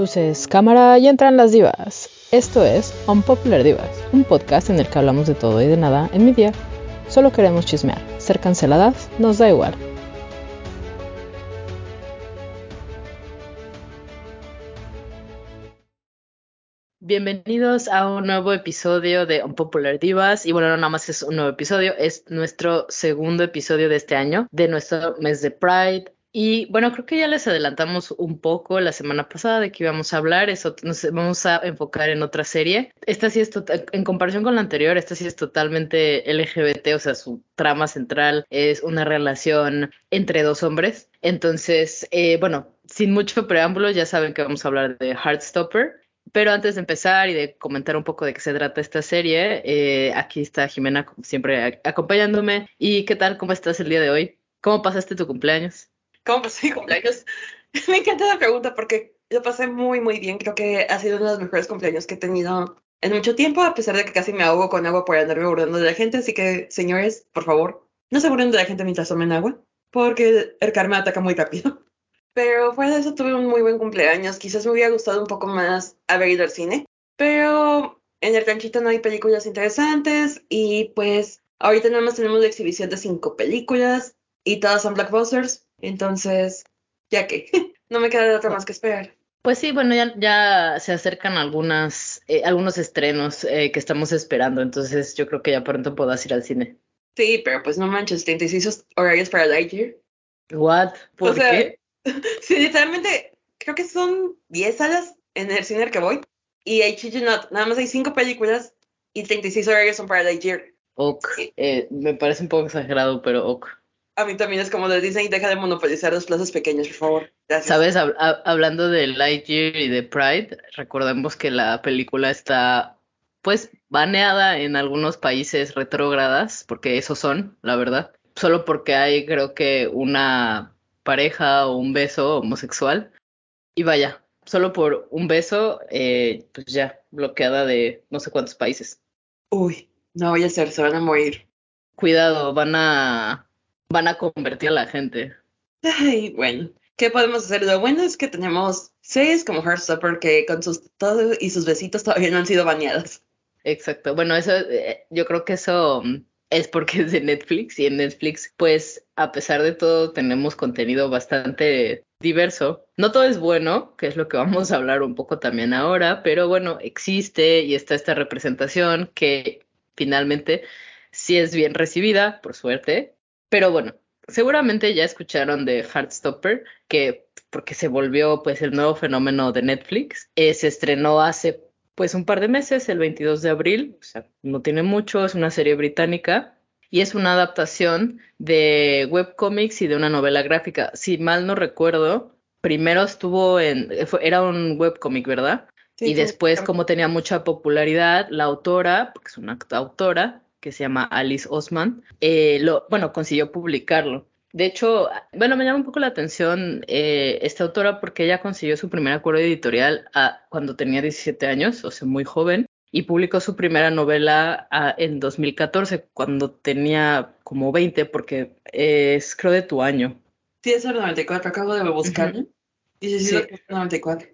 Luces, cámara y entran las divas. Esto es Unpopular Divas, un podcast en el que hablamos de todo y de nada en mi día. Solo queremos chismear. Ser canceladas nos da igual. Bienvenidos a un nuevo episodio de Unpopular Divas. Y bueno, no nada más es un nuevo episodio, es nuestro segundo episodio de este año, de nuestro mes de Pride. Y bueno, creo que ya les adelantamos un poco la semana pasada de que íbamos a hablar, eso nos vamos a enfocar en otra serie. Esta sí es en comparación con la anterior, esta sí es totalmente LGBT, o sea, su trama central es una relación entre dos hombres. Entonces, eh, bueno, sin mucho preámbulo, ya saben que vamos a hablar de Heartstopper. Pero antes de empezar y de comentar un poco de qué se trata esta serie, eh, aquí está Jimena, siempre, acompañándome. ¿Y qué tal? ¿Cómo estás el día de hoy? ¿Cómo pasaste tu cumpleaños? ¿Cómo pasé mi cumpleaños? Me encanta la pregunta porque lo pasé muy, muy bien. Creo que ha sido uno de los mejores cumpleaños que he tenido en mucho tiempo, a pesar de que casi me ahogo con agua por andarme burlando de la gente. Así que, señores, por favor, no se burlen de la gente mientras tomen agua, porque el karma ataca muy rápido. Pero fuera de eso tuve un muy buen cumpleaños. Quizás me hubiera gustado un poco más haber ido al cine, pero en el ranchito no hay películas interesantes y pues ahorita nada más tenemos la exhibición de cinco películas y todas son blockbusters. Entonces, ya que no me queda otra más que esperar. Pues sí, bueno, ya, ya se acercan algunas, eh, algunos estrenos eh, que estamos esperando, entonces yo creo que ya pronto podrás ir al cine. Sí, pero pues no manches, 36 horarios para Lightyear. ¿What? ¿Por qué? sí, literalmente, creo que son 10 salas en el cine al que voy. Y hay Not, nada más hay 5 películas y 36 horarios son para Lightyear. Ok, eh, me parece un poco exagerado, pero ok. A mí también es como de Disney, deja de monopolizar los plazas pequeños, por favor. Sabes, hablando de Lightyear y de Pride, recordemos que la película está, pues, baneada en algunos países retrógradas, porque esos son, la verdad. Solo porque hay, creo que, una pareja o un beso homosexual. Y vaya, solo por un beso, eh, pues ya, bloqueada de no sé cuántos países. Uy, no voy a ser, se van a morir. Cuidado, van a van a convertir a la gente. Ay, bueno, ¿qué podemos hacer? Lo bueno es que tenemos seis como Heartstopper que con sus todo y sus besitos todavía no han sido baneadas. Exacto. Bueno, eso eh, yo creo que eso mm, es porque es de Netflix y en Netflix, pues a pesar de todo, tenemos contenido bastante diverso. No todo es bueno, que es lo que vamos a hablar un poco también ahora, pero bueno, existe y está esta representación que finalmente sí es bien recibida, por suerte, pero bueno, seguramente ya escucharon de Heartstopper, que porque se volvió pues el nuevo fenómeno de Netflix. Eh, se estrenó hace pues un par de meses, el 22 de abril, o sea, no tiene mucho, es una serie británica y es una adaptación de webcomics y de una novela gráfica. Si mal no recuerdo, primero estuvo en, era un webcomic, ¿verdad? y después, como tenía mucha popularidad, la autora, porque es una autora, que se llama Alice Osman, eh, lo, bueno, consiguió publicarlo. De hecho, bueno, me llama un poco la atención eh, esta autora porque ella consiguió su primer acuerdo editorial a, cuando tenía 17 años, o sea, muy joven, y publicó su primera novela a, en 2014, cuando tenía como 20, porque es creo de tu año. Sí, es el 94, acabo de buscarlo. sí, sí, sí, 94.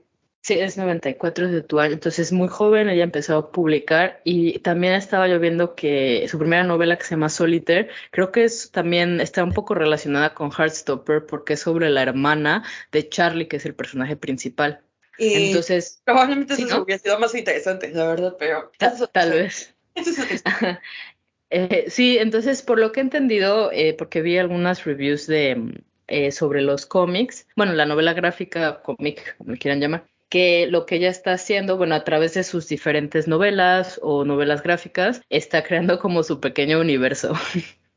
Sí, es 94 de tu año, entonces muy joven, ella empezó a publicar y también estaba yo viendo que su primera novela que se llama Solitaire, creo que es también está un poco relacionada con Heartstopper porque es sobre la hermana de Charlie, que es el personaje principal. Y entonces, probablemente eso hubiera sido más interesante, la verdad, pero tal vez. eh, sí, entonces por lo que he entendido, eh, porque vi algunas reviews de eh, sobre los cómics, bueno, la novela gráfica, cómic, como le quieran llamar, que lo que ella está haciendo, bueno, a través de sus diferentes novelas o novelas gráficas, está creando como su pequeño universo.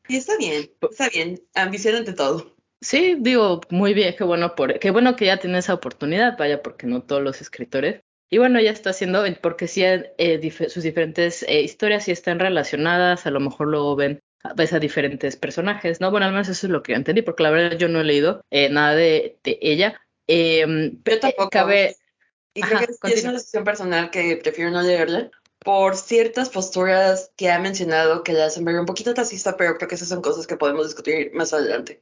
Y está bien, está bien, ambición ante todo. Sí, digo, muy bien, qué bueno, por, qué bueno que ya tiene esa oportunidad, vaya, porque no todos los escritores. Y bueno, ella está haciendo, porque sí, eh, sus diferentes eh, historias sí están relacionadas, a lo mejor luego ven ves a diferentes personajes, ¿no? Bueno, al menos eso es lo que yo entendí, porque la verdad yo no he leído eh, nada de, de ella. Em, pero tampoco. Cabe, y creo que es, una decisión personal que prefiero no leerla por ciertas posturas que ha mencionado que la hacen ver un poquito taxista, pero creo que esas son cosas que podemos discutir más adelante.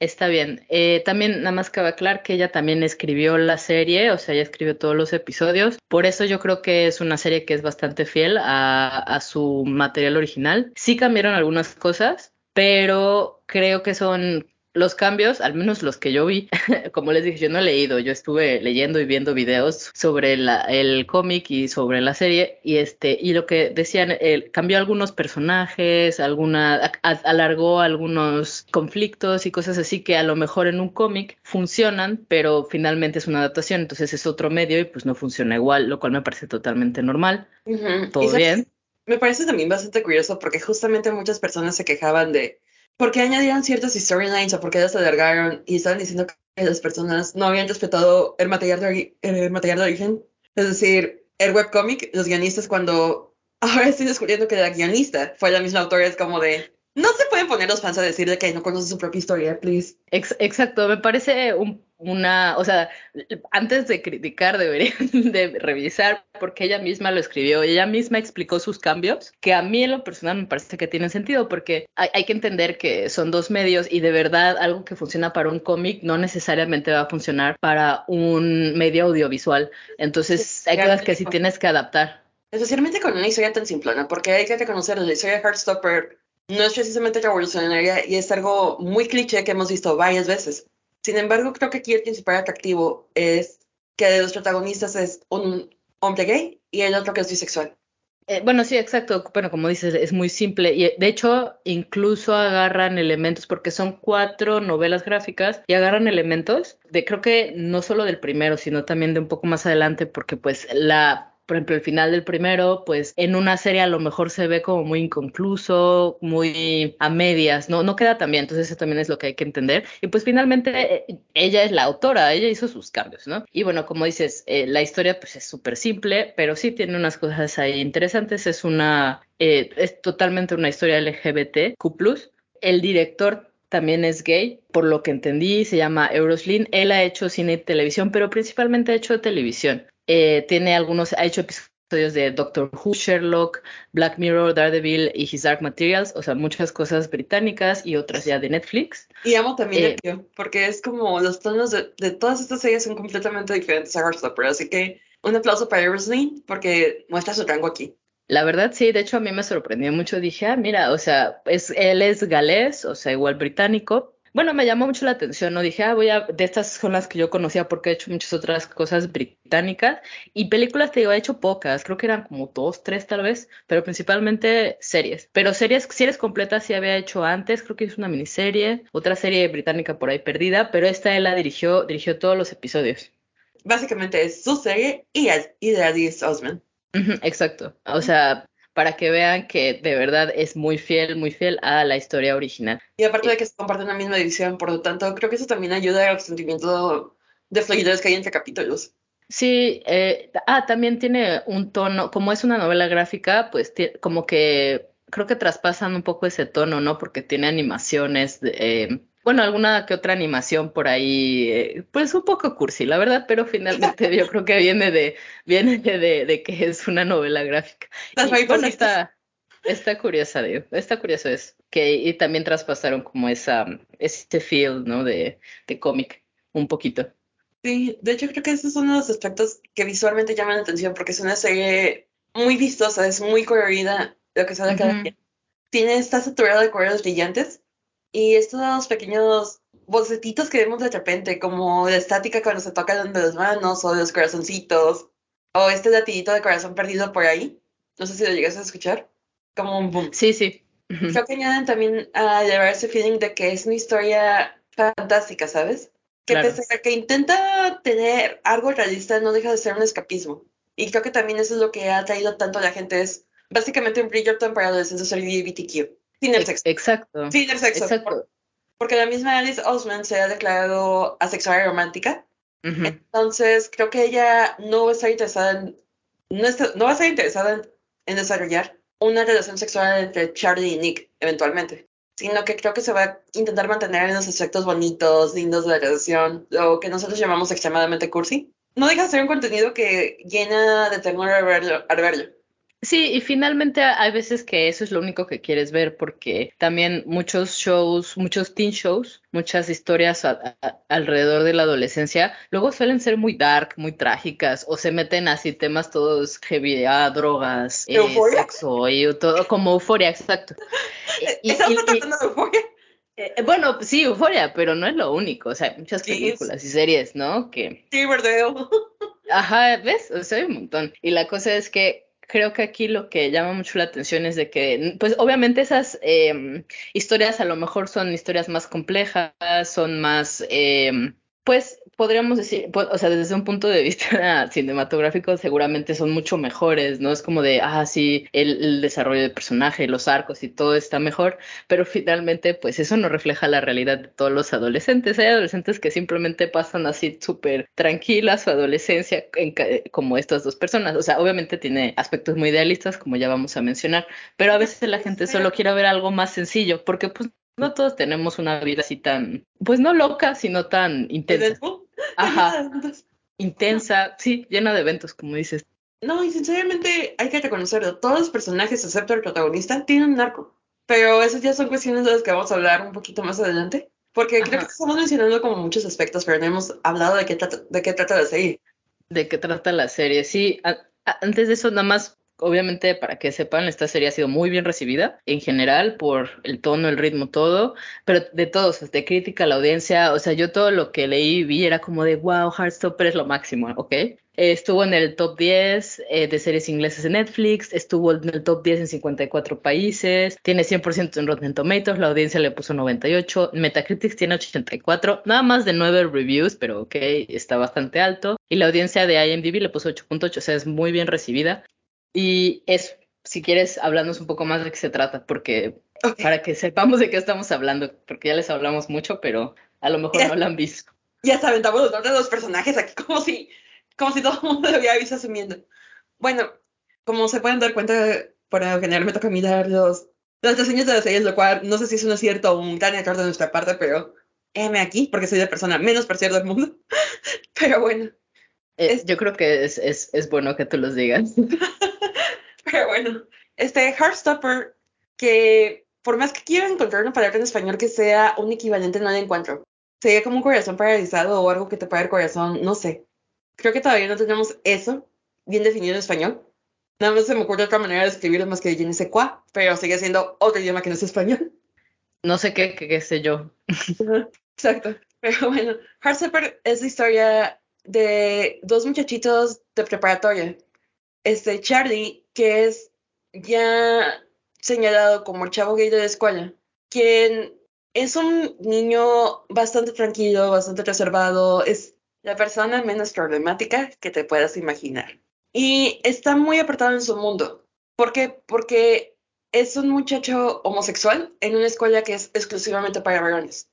Está bien. Eh, también nada más cabe aclarar que ella también escribió la serie, o sea, ella escribió todos los episodios. Por eso yo creo que es una serie que es bastante fiel a, a su material original. Sí cambiaron algunas cosas, pero creo que son los cambios, al menos los que yo vi, como les dije, yo no he leído, yo estuve leyendo y viendo videos sobre la, el cómic y sobre la serie y este y lo que decían, eh, cambió algunos personajes, alguna alargó algunos conflictos y cosas así que a lo mejor en un cómic funcionan, pero finalmente es una adaptación, entonces es otro medio y pues no funciona igual, lo cual me parece totalmente normal. Todo bien. Me parece también bastante curioso porque justamente muchas personas se quejaban de porque añadieron ciertas storylines o porque las alargaron y estaban diciendo que las personas no habían respetado el material de, el material de origen. Es decir, el webcomic, los guionistas cuando ahora estoy descubriendo que la guionista fue la misma autora, es como de, no se pueden poner los fans a decir de que no conocen su propia historia, please. exacto, me parece una, o sea, antes de criticar deberían de revisar porque ella misma lo escribió, ella misma explicó sus cambios, que a mí en lo personal me parece que tienen sentido porque hay, hay que entender que son dos medios y de verdad algo que funciona para un cómic no necesariamente va a funcionar para un medio audiovisual. Entonces hay cosas que sí tienes que adaptar. Especialmente con una historia tan simplona, porque hay que reconocer la historia de Heartstopper no es precisamente revolucionaria y es algo muy cliché que hemos visto varias veces. Sin embargo, creo que aquí el principal atractivo es que de los protagonistas es un hombre gay y el otro que es bisexual. Eh, bueno, sí, exacto. Bueno, como dices, es muy simple. Y de hecho, incluso agarran elementos, porque son cuatro novelas gráficas, y agarran elementos de, creo que no solo del primero, sino también de un poco más adelante, porque pues la por ejemplo, el final del primero, pues en una serie a lo mejor se ve como muy inconcluso, muy a medias, no, no queda tan bien, entonces eso también es lo que hay que entender. Y pues finalmente eh, ella es la autora, ella hizo sus cambios, ¿no? Y bueno, como dices, eh, la historia pues es súper simple, pero sí tiene unas cosas ahí interesantes, es una, eh, es totalmente una historia LGBT. El director también es gay, por lo que entendí, se llama Euroslin. Él ha hecho cine y televisión, pero principalmente ha hecho televisión. Eh, tiene algunos, ha hecho episodios de Doctor Who, Sherlock, Black Mirror, Daredevil y His Dark Materials, o sea, muchas cosas británicas y otras ya de Netflix. Y amo también eh, porque es como los tonos de, todas estas series son completamente diferentes a Heartstopper, así que un aplauso para Rosaline porque muestra su rango aquí. La verdad, sí, de hecho a mí me sorprendió mucho. Dije, ah, mira, o sea, es, él es galés, o sea, igual británico, bueno, me llamó mucho la atención, ¿no? Dije, ah, voy a, de estas son las que yo conocía porque he hecho muchas otras cosas británicas y películas, te digo, he hecho pocas, creo que eran como dos, tres tal vez, pero principalmente series. Pero series, series completas sí había hecho antes, creo que es una miniserie, otra serie británica por ahí perdida, pero esta él la dirigió, dirigió todos los episodios. Básicamente es su serie y, y de Osman. exacto. O sea, para que vean que de verdad es muy fiel, muy fiel a la historia original. Y aparte de que se comparten la misma edición, por lo tanto, creo que eso también ayuda al sentimiento de fluidez que hay entre capítulos. Sí, eh, ah, también tiene un tono, como es una novela gráfica, pues como que creo que traspasan un poco ese tono, ¿no? Porque tiene animaciones, de, eh, bueno, alguna que otra animación por ahí, eh, pues un poco cursi, la verdad, pero finalmente yo creo que viene de, viene de, de que es una novela gráfica. y, bueno, está, está curiosa, digo, está curioso es que y también traspasaron como esa, ese feel, ¿no? De, de cómic, un poquito. Sí, de hecho creo que esos son los aspectos que visualmente llaman la atención porque es una serie muy vistosa, es muy colorida, lo que sale cada día. Tiene, está saturado de colores brillantes y estos pequeños bocetitos que vemos de repente, como la estática cuando se tocan de las manos o de los corazoncitos, o este latidito de corazón perdido por ahí. No sé si lo llegas a escuchar. Como un boom. Sí, sí. Creo que añaden también a llevar ese feeling de que es una historia fantástica, ¿sabes? Que pese a que intenta tener algo realista, no deja de ser un escapismo. Y creo que también eso es lo que ha traído tanto a la gente, es básicamente un Bridgerton para adolescentes LGBTQ. Sin el sexo. Exacto. Sin el sexo. Exacto. porque la misma Alice Osman se ha declarado asexual y romántica. Entonces, creo que ella no va a estar interesada en, no, no va a estar interesada en, desarrollar una relación sexual entre Charlie y Nick, eventualmente. Sino que creo que se va a intentar mantener en los aspectos bonitos, lindos de la relación, lo que nosotros llamamos extremadamente cursi. No deja de ser un contenido que llena de ternura al verlo. Sí, y finalmente hay veces que eso es lo único que quieres ver, porque también muchos shows, muchos teen shows, muchas historias alrededor de la adolescencia, luego suelen ser muy dark, muy trágicas, o se meten así temas todos heavy, ah, drogas, eh, sexo y todo, como euforia, exacto. ¿Estamos tratando de euforia? Eh, bueno, sí, euforia, pero no es lo único, o sea, muchas películas y series, ¿no? Que... Sí, verdad. Ajá, ¿ves? O sea, hay un montón. Y la cosa es que creo que aquí lo que llama mucho la atención es de que, pues obviamente esas eh, historias a lo mejor son historias más complejas, son más, eh, pues podríamos decir, pues, o sea, desde un punto de vista cinematográfico seguramente son mucho mejores, ¿no? Es como de, ah, sí, el, desarrollo del personaje, los arcos y todo está mejor, pero finalmente, pues eso no refleja la realidad de todos los adolescentes. Hay adolescentes que simplemente pasan así súper tranquilas su adolescencia como estas dos personas. O sea, obviamente tiene aspectos muy idealistas, como ya vamos a mencionar, pero a veces la gente solo quiere ver algo más sencillo, porque pues no todos tenemos una vida así tan, pues no loca, sino tan intensa. Ajá. Intensa, sí, llena de eventos, como dices. No, y sinceramente hay que reconocerlo. Todos los personajes, excepto el protagonista, tienen un arco. Pero esas ya son cuestiones de las que vamos a hablar un poquito más adelante. Porque creo que estamos mencionando como muchos aspectos, pero no hemos hablado de qué trata, de qué trata la serie. De qué trata la serie, sí. antes de eso, nada más Obviamente, para que sepan, esta serie ha sido muy bien recibida en general por el tono, el ritmo, todo, pero de todos, de crítica, la audiencia, o sea, yo todo lo que leí vi era como de, wow, Heartstopper es lo máximo, ¿ok? estuvo en el top 10 eh, de series inglesas en Netflix, estuvo en el top 10 en 54 países, tiene 100% en Rotten Tomatoes, la audiencia le puso 98, Metacritic tiene 84, nada más de 9 reviews, pero ok, está bastante alto, y la audiencia de IMDb le puso 8.8, o sea, es muy bien recibida. Y eso, si quieres, hablarnos un poco más de qué se trata, porque para que sepamos de qué estamos hablando, porque ya les hablamos mucho, pero a lo mejor no lo han visto. Ya saben, estamos los nombres de los personajes aquí como si, como si todo el mundo lo hubiera visto asumiendo. Bueno, como se pueden dar cuenta, por lo general me toca mirar los, las reseñas de las series, lo cual no sé si es un acierto o un gran error de nuestra parte, pero heme aquí, porque soy la persona menos parcial del mundo. pero bueno. Eh, yo creo que es, es, es bueno que tú los digas. Pero bueno, este Heartstopper, que por más que quiera encontrar una palabra en español que sea un equivalente, no la encuentro. Sería como un corazón paralizado o algo que te pague el corazón, no sé. Creo que todavía no tenemos eso bien definido en español. Nada más se me ocurre otra manera de escribirlo más que yo no sé cuál, pero sigue siendo otro idioma que no es español. No sé qué, qué, sé yo. Exacto. Pero bueno, Heartstopper es la historia de dos muchachitos de preparatoria. Este Charlie que es ya señalado como el chavo gay de la escuela, quien es un niño bastante tranquilo, bastante reservado, es la persona menos problemática que te puedas imaginar. Y está muy apartado en su mundo. ¿Por qué? Porque es un muchacho homosexual en una escuela que es exclusivamente para varones.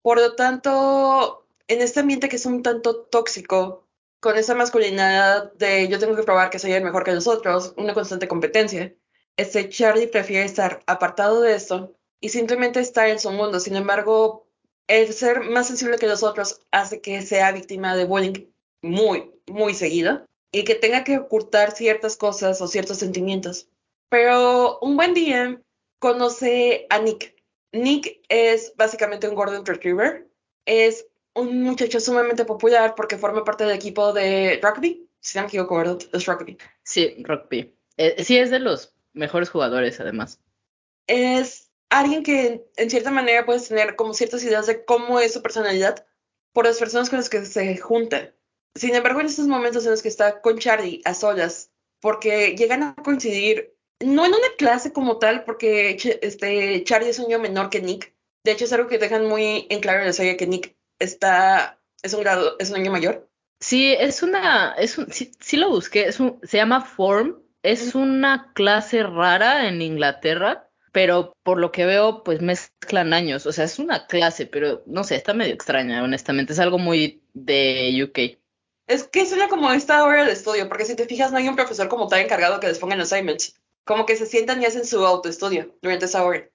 Por lo tanto, en este ambiente que es un tanto tóxico, con esa masculinidad de yo tengo que probar que soy el mejor que los otros, una constante competencia. Este Charlie prefiere estar apartado de eso y simplemente estar en su mundo. Sin embargo, el ser más sensible que los otros hace que sea víctima de bullying muy, muy seguido y que tenga que ocultar ciertas cosas o ciertos sentimientos. Pero un buen día conoce a Nick. Nick es básicamente un Gordon Retriever. Es un muchacho sumamente popular porque forma parte del equipo de rugby. Si no me equivoco, ¿verdad? Es rugby. Sí, rugby. Eh, sí, es de los mejores jugadores, además. Es alguien que en cierta manera puedes tener como ciertas ideas de cómo es su personalidad por las personas con las que se junta. Sin embargo, en estos momentos en los que está con Charlie a solas, porque llegan a coincidir, no en una clase como tal, porque este, Charlie es un niño menor que Nick. De hecho, es algo que dejan muy en claro en la serie que Nick está, es un grado, es un año mayor. Sí, es una, es un, sí, sí lo busqué, es un, se llama Form, es una clase rara en Inglaterra, pero por lo que veo, pues mezclan años, o sea, es una clase, pero no sé, está medio extraña, honestamente, es algo muy de UK. Es que suena como esta hora de estudio, porque si te fijas, no hay un profesor como tal encargado que les pongan assignments. Como que se sientan y hacen su autoestudio durante esa hora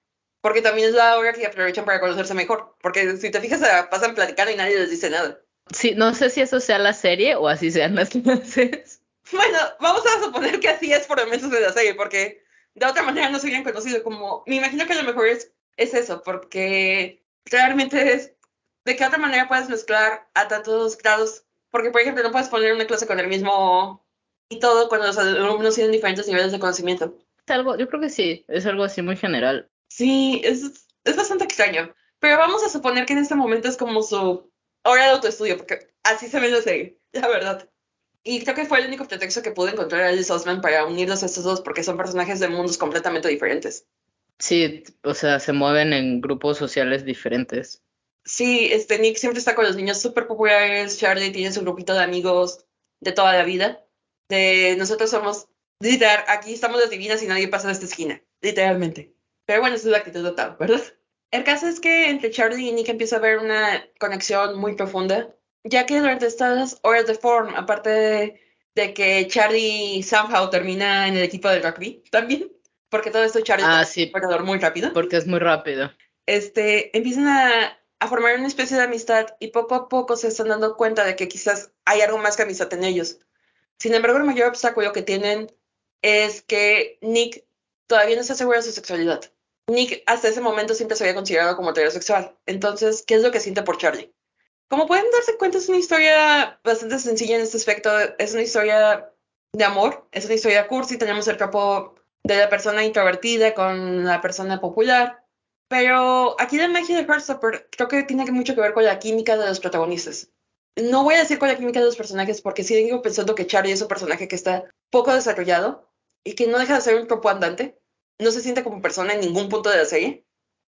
porque también es la hora que aprovechan para conocerse mejor, porque si te fijas pasan platicando y nadie les dice nada. Sí, no sé si eso sea la serie o así sean las clases. Bueno, vamos a suponer que así es por lo menos de la serie, porque de otra manera no se hubieran conocido como... Me imagino que a lo mejor es, es eso, porque realmente es... ¿De qué otra manera puedes mezclar a tantos grados? Porque, por ejemplo, no puedes poner una clase con el mismo y todo cuando los alumnos tienen diferentes niveles de conocimiento. Es algo, yo creo que sí, es algo así muy general. Sí, es, es bastante extraño. Pero vamos a suponer que en este momento es como su hora de autoestudio, porque así se ve la serie, la verdad. Y creo que fue el único pretexto que pude encontrar a Alice Osman para unirlos a estos dos, porque son personajes de mundos completamente diferentes. Sí, o sea, se mueven en grupos sociales diferentes. Sí, este Nick siempre está con los niños súper populares, Charlie tiene su grupito de amigos de toda la vida. De nosotros somos, literal, aquí estamos las divinas y nadie pasa de esta esquina, literalmente. Pero bueno, esa es la actitud de Tao, ¿verdad? El caso es que entre Charlie y Nick empieza a haber una conexión muy profunda, ya que durante estas horas de form, aparte de, de que Charlie somehow termina en el equipo del rugby también, porque todo esto Charlie Ah, es sí. un jugador muy rápido Porque es muy rápido. este, empiezan a, a formar una especie de amistad y poco a poco se están dando cuenta de que quizás hay algo más que amistad en ellos. Sin embargo, el mayor obstáculo que tienen es que Nick todavía no está seguro de su sexualidad. Nick hasta ese momento siempre se había considerado como heterosexual. Entonces, ¿qué es lo que siente por Charlie? Como pueden darse cuenta, es una historia bastante sencilla en este aspecto. Es una historia de amor, es una historia cursi. Tenemos el campo de la persona introvertida con la persona popular. Pero aquí la magia de Heartstopper creo que tiene mucho que ver con la química de los protagonistas. No voy a decir con la química de los personajes porque sigo pensando que Charlie es un personaje que está poco desarrollado y que no deja de ser un cuerpo andante. No se siente como persona en ningún punto de la serie.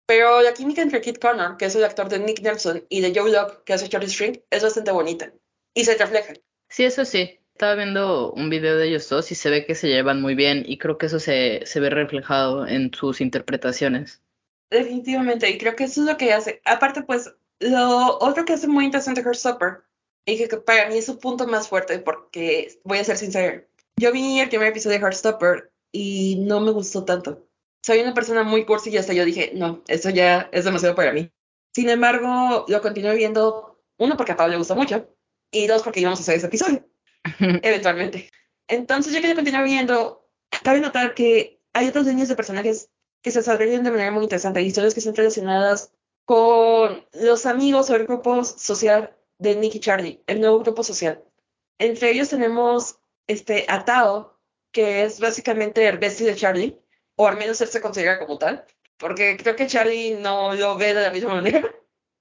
Pero la química entre Kit Connor, que es el actor de Nick Nelson, y de Joe Locke, que hace Charlie String, es bastante bonita. Y se refleja. Sí, eso sí. Estaba viendo un video de ellos dos y se ve que se llevan muy bien y creo que eso se, se ve reflejado en sus interpretaciones. Definitivamente, y creo que eso es lo que hace. Aparte, pues, lo otro que hace muy interesante Heartstopper, y que para mí es su punto más fuerte, porque voy a ser sincera, yo vi el primer episodio de Heartstopper y no me gustó tanto. Soy una persona muy cursi y hasta yo dije, no, eso ya es demasiado para mí. Sin embargo, lo continué viendo, uno, porque a Pablo le gustó mucho, y dos, porque íbamos a hacer ese episodio, eventualmente. Entonces, yo que lo continué viendo, cabe notar que hay otras líneas de personajes que se desarrollan de manera muy interesante, historias que están relacionadas con los amigos o el grupo social de Nick y Charlie, el nuevo grupo social. Entre ellos tenemos este, a Tao, que es básicamente el bestie de Charlie, o al menos él se considera como tal, porque creo que Charlie no lo ve de la misma manera.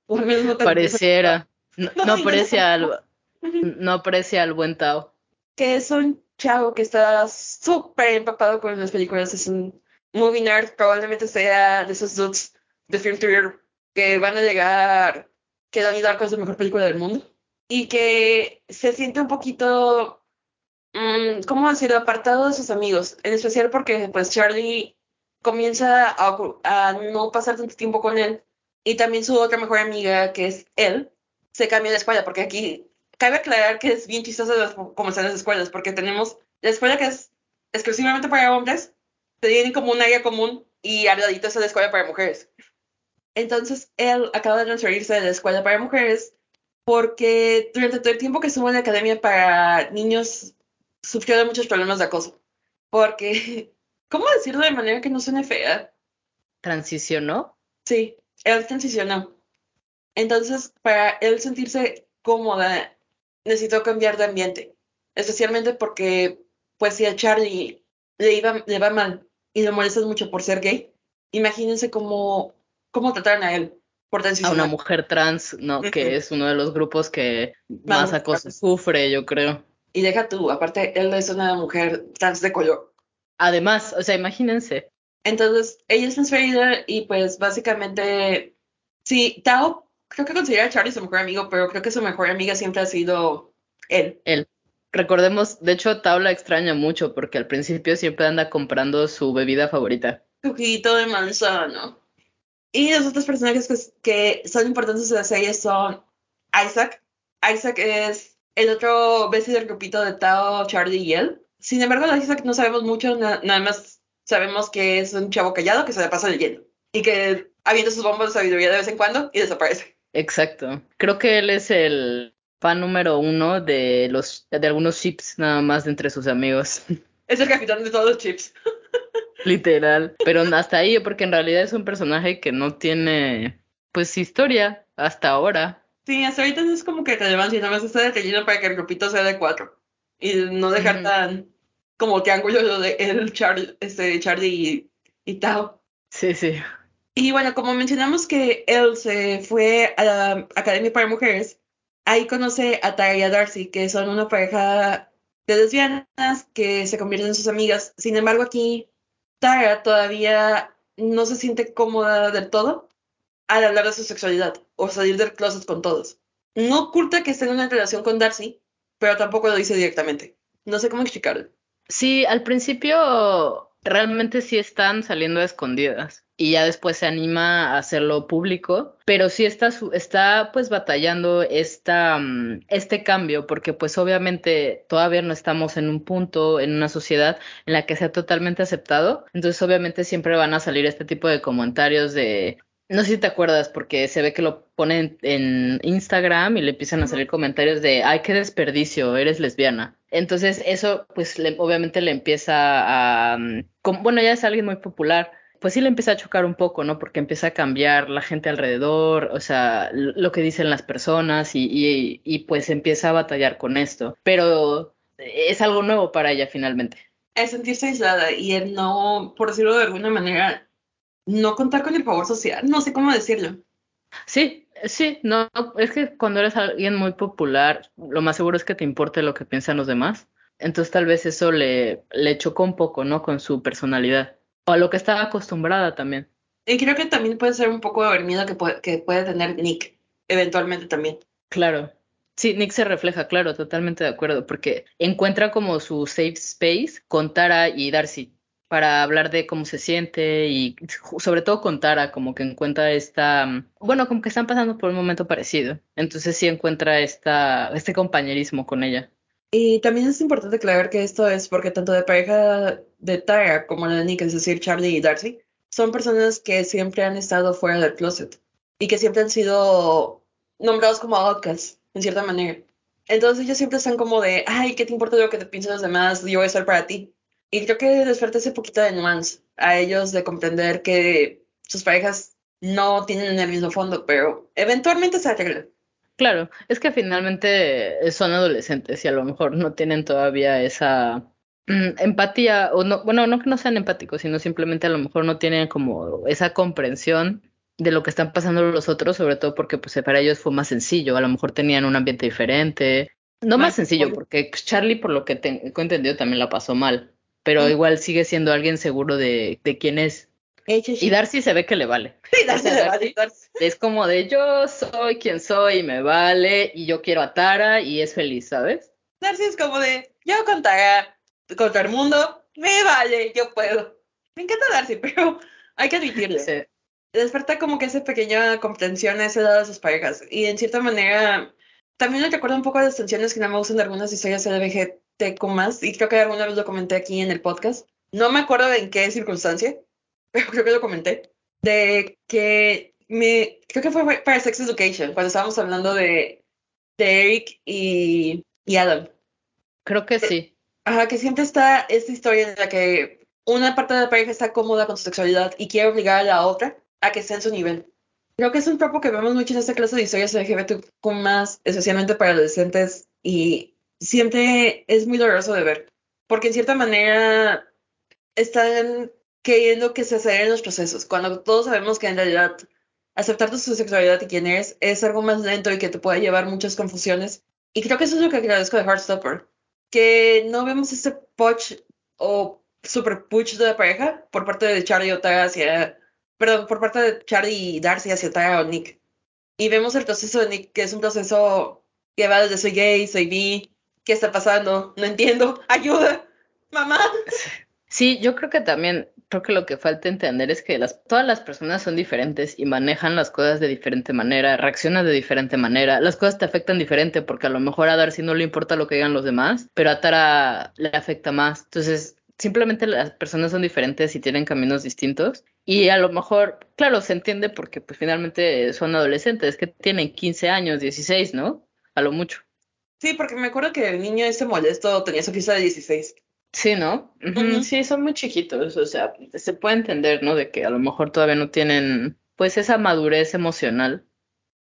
O al menos no Pareciera. No, No, aprecia al, no aprecia al buen Tao. que es un chavo que está súper empapado con las películas, es un movie nerd, probablemente sea de esos dudes de Film Theater que van a llegar, que Donnie Darko es la mejor película del mundo, y que se siente un poquito, ¿cómo decirlo?, apartado de sus amigos, en especial porque pues Charlie comienza a, a no pasar tanto tiempo con él, y también su otra mejor amiga, que es él, se cambia de escuela, porque aquí cabe aclarar que es bien chistoso como están las escuelas, porque tenemos la escuela que es exclusivamente para hombres, tienen como un área común y al ladito está la escuela para mujeres. Entonces, él acaba de transferirse de la escuela para mujeres porque durante todo el tiempo que estuvo en la academia para niños sufrió de muchos problemas de acoso. Porque, ¿cómo decirlo de manera que no suene fea? Transicionó. Sí, él transicionó. Entonces, para él sentirse cómoda, necesitó cambiar de ambiente. Especialmente porque, pues, si a Charlie le, iba, le va mal y le molestas mucho por ser gay, imagínense cómo, cómo trataron a él por A una mujer trans, ¿no? Que es uno de los grupos que más acoso sufre, yo creo. Y deja tú, aparte, él es una mujer trans de color. Además, o sea, imagínense. Entonces, ella es transferida y pues básicamente, sí, Tao creo que considera a Charlie su mejor amigo, pero creo que su mejor amiga siempre ha sido él. Él. Recordemos, de hecho, Tao la extraña mucho porque al principio siempre anda comprando su bebida favorita. Juguito de manzana. Y los otros personajes que, que son importantes en la serie son Isaac. Isaac es el otro bestie del grupito de Tao, Charlie y él. Sin embargo, de Isaac no sabemos mucho, na- nada más sabemos que es un chavo callado que se la pasa leyendo y que avienta sus bombas de sabiduría de vez en cuando y desaparece. Exacto. Creo que él es el, fan número uno de los de algunos chips nada más de entre sus amigos. Es el capitán de todos los chips. Literal. Pero hasta ahí, porque en realidad es un personaje que no tiene, pues, historia hasta ahora. Sí, hasta ahorita es como que relevancia, nada más está de relleno para que el grupito sea de cuatro. Y no dejar tan como triángulo lo de el Char este, Charlie y, y Tao. Sí, sí. Y bueno, como mencionamos que él se fue a la Academia para Mujeres, ahí conoce a Tara y a Darcy, que son una pareja de lesbianas que se convierten en sus amigas. Sin embargo, aquí Tara todavía no se siente cómoda del todo al hablar de su sexualidad o salir del closet con todos. No oculta que está en una relación con Darcy, pero tampoco lo dice directamente. No sé cómo explicarlo. Sí, al principio realmente sí están saliendo a escondidas y ya después se anima a hacerlo público, pero sí está, está pues batallando esta, mm, este cambio, porque pues obviamente todavía no estamos en un punto, en una sociedad en la que sea totalmente aceptado, entonces obviamente siempre van a salir este tipo de comentarios de... No sé si te acuerdas, porque se ve que lo ponen en Instagram y le empiezan a salir comentarios de, ay, qué desperdicio, eres lesbiana. Entonces eso, pues obviamente le empieza a... Mm, bueno, ya es alguien muy popular, pues sí le empieza a chocar un poco, ¿no? Porque empieza a cambiar la gente alrededor, o sea, lo que dicen las personas y, y, y pues empieza a batallar con esto. Pero es algo nuevo para ella finalmente. Es sentirse aislada y el no, por decirlo de alguna manera, no contar con el favor social, no sé cómo decirlo. Sí, sí, no, es que cuando eres alguien muy popular, lo más seguro es que te importe lo que piensan los demás. Entonces tal vez eso le, le chocó un poco, ¿no? Con su personalidad o a lo que estaba acostumbrada también. Y creo que también puede ser un poco de miedo que puede, que puede tener Nick, eventualmente también. Claro. Sí, Nick se refleja, claro, totalmente de acuerdo, porque encuentra como su safe space con Tara y Darcy para hablar de cómo se siente y sobre todo con Tara, como que encuentra esta, bueno, como que están pasando por un momento parecido. Entonces sí encuentra esta, este compañerismo con ella. Y también es importante aclarar que esto es porque tanto de pareja de Tara como de Nick, es decir, Charlie y Darcy, son personas que siempre han estado fuera del closet y que siempre han sido nombrados como outcasts, en cierta manera. Entonces ellos siempre están como de, ay, ¿qué te importa lo que te piensen los demás? Yo voy a estar para ti. Y creo que desperta ese poquito de nuance a ellos de comprender que sus parejas no tienen el mismo fondo, pero eventualmente se arreglan. Claro, es que finalmente son adolescentes y a lo mejor no tienen todavía esa mm, empatía, o no, bueno, no que no sean empáticos, sino simplemente a lo mejor no tienen como esa comprensión de lo que están pasando los otros, sobre todo porque pues para ellos fue más sencillo, a lo mejor tenían un ambiente diferente, no más, sencillo, porque Charlie por lo que tengo entendido también la pasó mal, pero igual sigue siendo alguien seguro de, de quién es. Y Darcy se ve que le vale. Sí, Darcy le vale. Es como de yo soy quien soy y me vale y yo quiero a Tara y es feliz, ¿sabes? Darcy es como de yo con Tara, con todo el mundo, me vale, yo puedo. Me encanta Darcy, pero hay que admitirlo. Sí. Desperta como que esa pequeña comprensión a ese lado de sus parejas. Y en cierta manera, también me recuerda un poco a las tensiones que no me gustan de algunas historias LGBTQ más, y creo que alguna vez lo comenté aquí en el podcast. No me acuerdo en qué circunstancia, pero creo que lo comenté, de que me, creo que fue para Sex Education, cuando estábamos hablando de, de Eric y, y Adam. Creo que sí. Ajá, que siempre está esta historia en la que una parte de la pareja está cómoda con su sexualidad y quiere obligar a la otra a que esté en su nivel. Creo que es un tropo que vemos mucho en esta clase de historias LGBT especialmente para adolescentes, y siempre es muy doloroso de ver, porque en cierta manera están queriendo que se aceleren los procesos, cuando todos sabemos que en realidad aceptar tu sexualidad y quién eres es algo más lento y que te puede llevar muchas confusiones. Y creo que eso es lo que agradezco de Heartstopper, que no vemos ese push o super push de la pareja por parte de Charlie o Tara hacia, perdón, por parte de Charlie y Darcy hacia Tara o Nick. Y vemos el proceso de Nick, que es un proceso que va desde soy gay, soy bi, ¿qué está pasando? No entiendo, ayuda, mamá. Sí, yo creo que también creo que lo que falta entender es que las, todas las personas son diferentes y manejan las cosas de diferente manera, reaccionan de diferente manera, las cosas te afectan diferente porque a lo mejor a Darcy no le importa lo que digan los demás, pero a Tara le afecta más. Entonces, simplemente las personas son diferentes y tienen caminos distintos y a lo mejor, claro, se entiende porque pues finalmente son adolescentes que tienen 15 años, 16, ¿no? A lo mucho. Sí, porque me acuerdo que el niño ese molesto tenía su fiesta de 16. Sí, ¿no? Sí, son muy chiquitos, o sea, se puede entender, ¿no? De que a lo mejor todavía no tienen, pues, esa madurez emocional.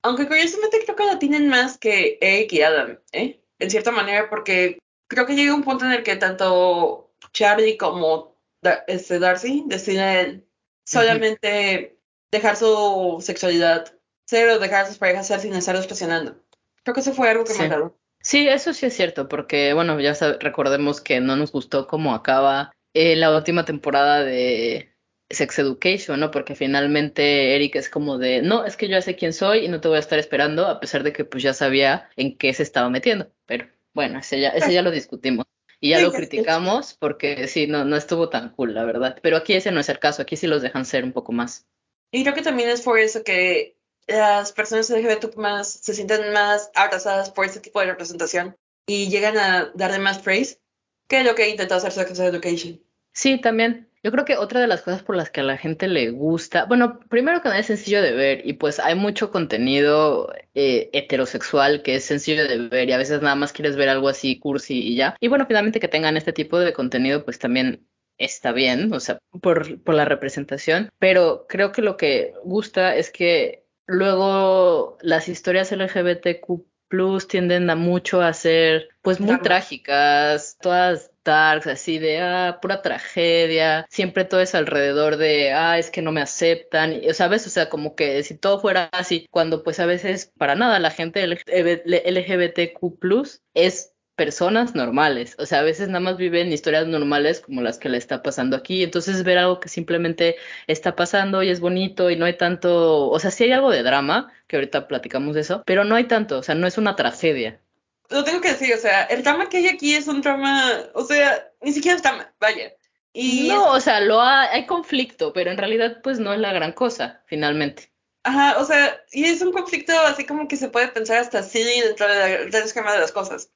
Aunque curiosamente creo que la tienen más que Eric y Adam, ¿eh? En cierta manera, porque creo que llega un punto en el que tanto Charlie como Da- este Darcy deciden solamente dejar su sexualidad ser o dejar a sus parejas ser sin estarlos presionando. Creo que eso fue algo que Sí. me agradó. Sí, eso sí es cierto, porque, bueno, ya recordemos que no nos gustó cómo acaba eh, la última temporada de Sex Education, ¿no? Porque finalmente Eric es como de, no, es que yo ya sé quién soy y no te voy a estar esperando, a pesar de que pues ya sabía en qué se estaba metiendo. Pero bueno, ese ya, ese ya lo discutimos. Y ya lo criticamos porque sí, no, no estuvo tan cool, la verdad. Pero aquí ese no es el caso, aquí sí los dejan ser un poco más. Y creo que también es por eso que las personas LGBT más se sienten más abrazadas por este tipo de representación y llegan a darle más praise que lo que intentó hacer Sex Education. Sí, también. Yo creo que otra de las cosas por las que a la gente le gusta, bueno, primero que nada es sencillo de ver y pues hay mucho contenido eh, heterosexual que es sencillo de ver y a veces nada más quieres ver algo así cursi y ya. Y bueno, finalmente que tengan este tipo de contenido pues también está bien, o sea, por, por la representación, pero creo que lo que gusta es que luego las historias LGBTQ plus tienden a mucho a ser pues muy trágicas, todas darks, así de ah, pura tragedia, siempre todo es alrededor de ah, es que no me aceptan, y, sabes, o sea, como que si todo fuera así, cuando pues a veces para nada la gente LGBTQ plus es personas normales, o sea, a veces nada más viven historias normales como las que le está pasando aquí, entonces ver algo que simplemente está pasando y es bonito y no hay tanto, o sea, sí hay algo de drama, que ahorita platicamos de eso, pero no hay tanto, o sea, no es una tragedia. Lo tengo que decir, o sea, el drama que hay aquí es un drama, o sea, ni siquiera es drama, vaya. Y No, o sea, lo ha- hay conflicto, pero en realidad pues no es la gran cosa, finalmente. Ajá, o sea, y es un conflicto así como que se puede pensar hasta así dentro de del esquema de las cosas.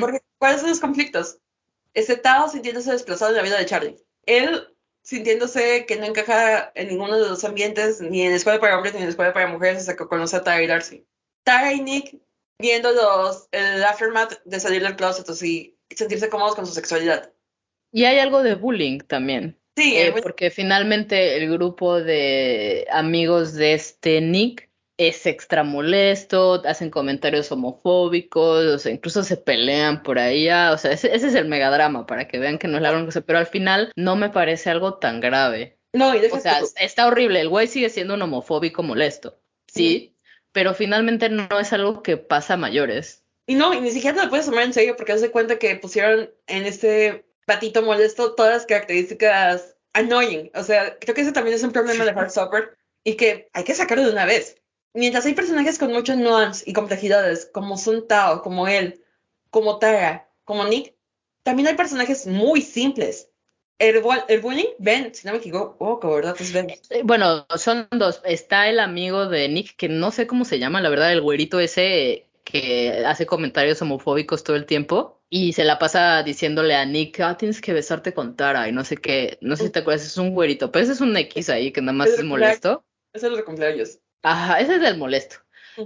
Porque, ¿cuáles son los conflictos? Este Tao sintiéndose desplazado en la vida de Charlie. Él sintiéndose que no encaja en ninguno de los ambientes, ni en la escuela para hombres ni en la escuela para mujeres, hasta que conoce a Tara y Darcy. Tara y Nick viendo los, el aftermath de salir del closet, así, y sentirse cómodos con su sexualidad. Y hay algo de bullying también, Sí, eh, porque finalmente el grupo de amigos de este Nick es extra molesto, hacen comentarios homofóbicos, o sea, incluso se pelean por ahí, ah, o sea, ese, ese es el megadrama, para que vean que no es la gran cosa, pero al final no me parece algo tan grave. no, y O sea, tú. está horrible, el güey sigue siendo un homofóbico molesto, sí, pero finalmente no es algo que pasa a mayores. Y no, y ni siquiera te lo puedes tomar en serio porque haz de cuenta que pusieron en este patito molesto todas las características annoying. O sea, creo que ese también es un problema de Heartstopper y que hay que sacarlo de una vez. Mientras hay personajes con muchas nuance y complejidades, como Sun Tao, como él, como Tara, como Nick, también hay personajes muy simples. El, el bullying, Ben, si no me equivoco, ¿verdad? Es Ben. Eh, Bueno, son dos. Está el amigo de Nick, que no sé cómo se llama, la verdad, el güerito ese que hace comentarios homofóbicos todo el tiempo y se la pasa diciéndole a Nick, ah, tienes que besarte con Tara y no sé qué, no sé si te acuerdas, es un güerito, pero ese es un X ahí que nada más es molesto. Es el de cumpleaños. Ajá, ese es el molesto.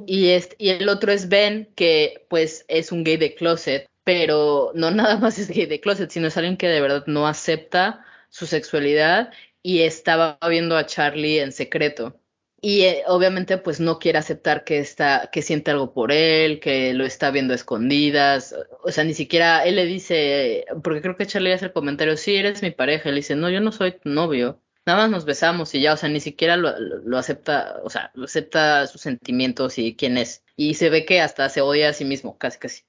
Y, este, y el otro es Ben, que pues es un gay de closet, pero no nada más es gay de closet, sino es alguien que de verdad no acepta su sexualidad y estaba viendo a Charlie en secreto. Y eh, obviamente pues no quiere aceptar que está, que siente algo por él, que lo está viendo a escondidas. O sea, ni siquiera él le dice, porque creo que Charlie hace el comentario, sí, eres mi pareja. Él dice, no, yo no soy tu novio. Nada más nos besamos y ya, o sea, ni siquiera lo, acepta, o sea, lo acepta sus sentimientos y quién es. Y se ve que hasta se odia a sí mismo, casi casi.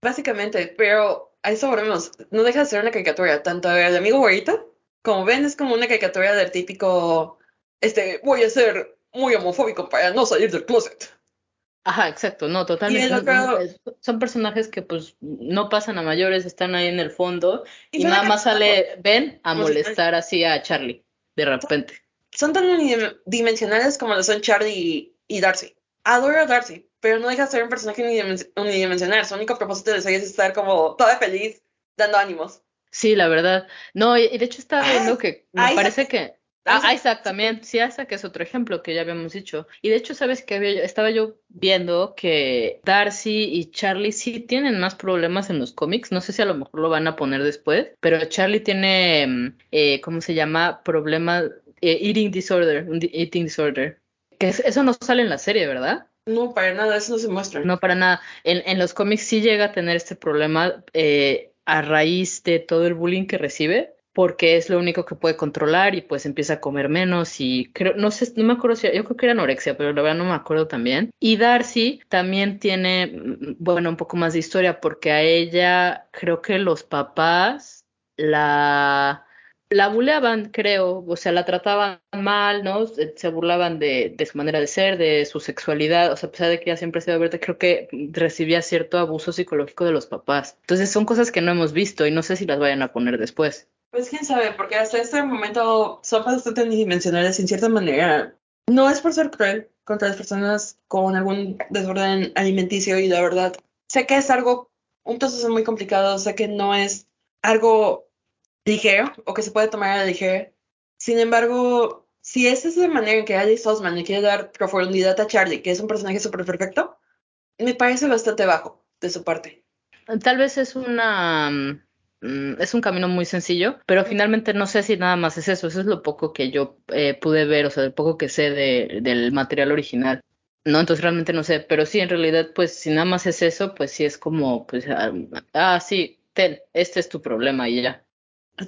Básicamente, pero a eso volvemos. No deja de ser una caricatura. Tanto el amigo güerito, como ven, es como una caricatura del típico, este, voy a ser muy homofóbico para no salir del closet. Ajá, exacto, no, totalmente. el otro- Son personajes que pues no pasan a mayores, están ahí en el fondo y, son nada más sale Ben a molestar así a Charlie, de repente. Son tan unidimensionales como lo son Charlie y, y Darcy. Adoro a Darcy, pero no deja de ser un personaje unidimen- unidimensional. Su único propósito de ser es estar como toda feliz, dando ánimos. Sí, la verdad. No, y, y de hecho estaba Ay, viendo que me ay, parece que Ah, Isaac también, sí, Isaac es otro ejemplo que ya habíamos dicho. Y de hecho, ¿sabes qué? Estaba yo viendo que Darcy y Charlie sí tienen más problemas en los cómics. No sé si a lo mejor lo van a poner después, pero Charlie tiene, mm, eh, ¿cómo se llama? Problema, eh, eating disorder, eating disorder. Que eso no sale en la serie, ¿verdad? No, para nada, eso no se muestra. No, para nada. En, en los cómics sí llega a tener este problema eh, a raíz de todo el bullying que recibe porque es lo único que puede controlar y pues empieza a comer menos y creo, no sé, no me acuerdo si, yo creo que era anorexia, pero la verdad no me acuerdo también. Y Darcy también tiene, mm, bueno, un poco más de historia porque a ella creo que los papás la la buleaban, creo, o sea, la trataban mal, ¿no? Se burlaban de, de, su manera de ser, de su sexualidad, o sea, a pesar de que ella siempre ha sido abierta, creo que recibía cierto abuso psicológico de los papás. Entonces son cosas que no hemos visto y no sé si las vayan a poner después. Pues quién sabe, porque hasta este momento son bastante unidimensionales en cierta manera. No es por ser cruel contra las personas con algún desorden alimenticio y la verdad, sé que es algo, un proceso muy complicado, sé que no es algo ligero o que se puede tomar a la ligera. Sin embargo, si esa es la manera en que Alice Osman le quiere dar profundidad a Charlie, que es un personaje súper perfecto, me parece bastante bajo de su parte. Tal vez es una es un camino muy sencillo, pero finalmente no sé si nada más es eso, eso es lo poco que yo eh, pude ver, o sea, el poco que sé de, del material original. No, entonces realmente no sé, pero sí, en realidad, pues si nada más es eso, pues sí es como, pues, ah, ah sí, ten, este es tu problema y ya.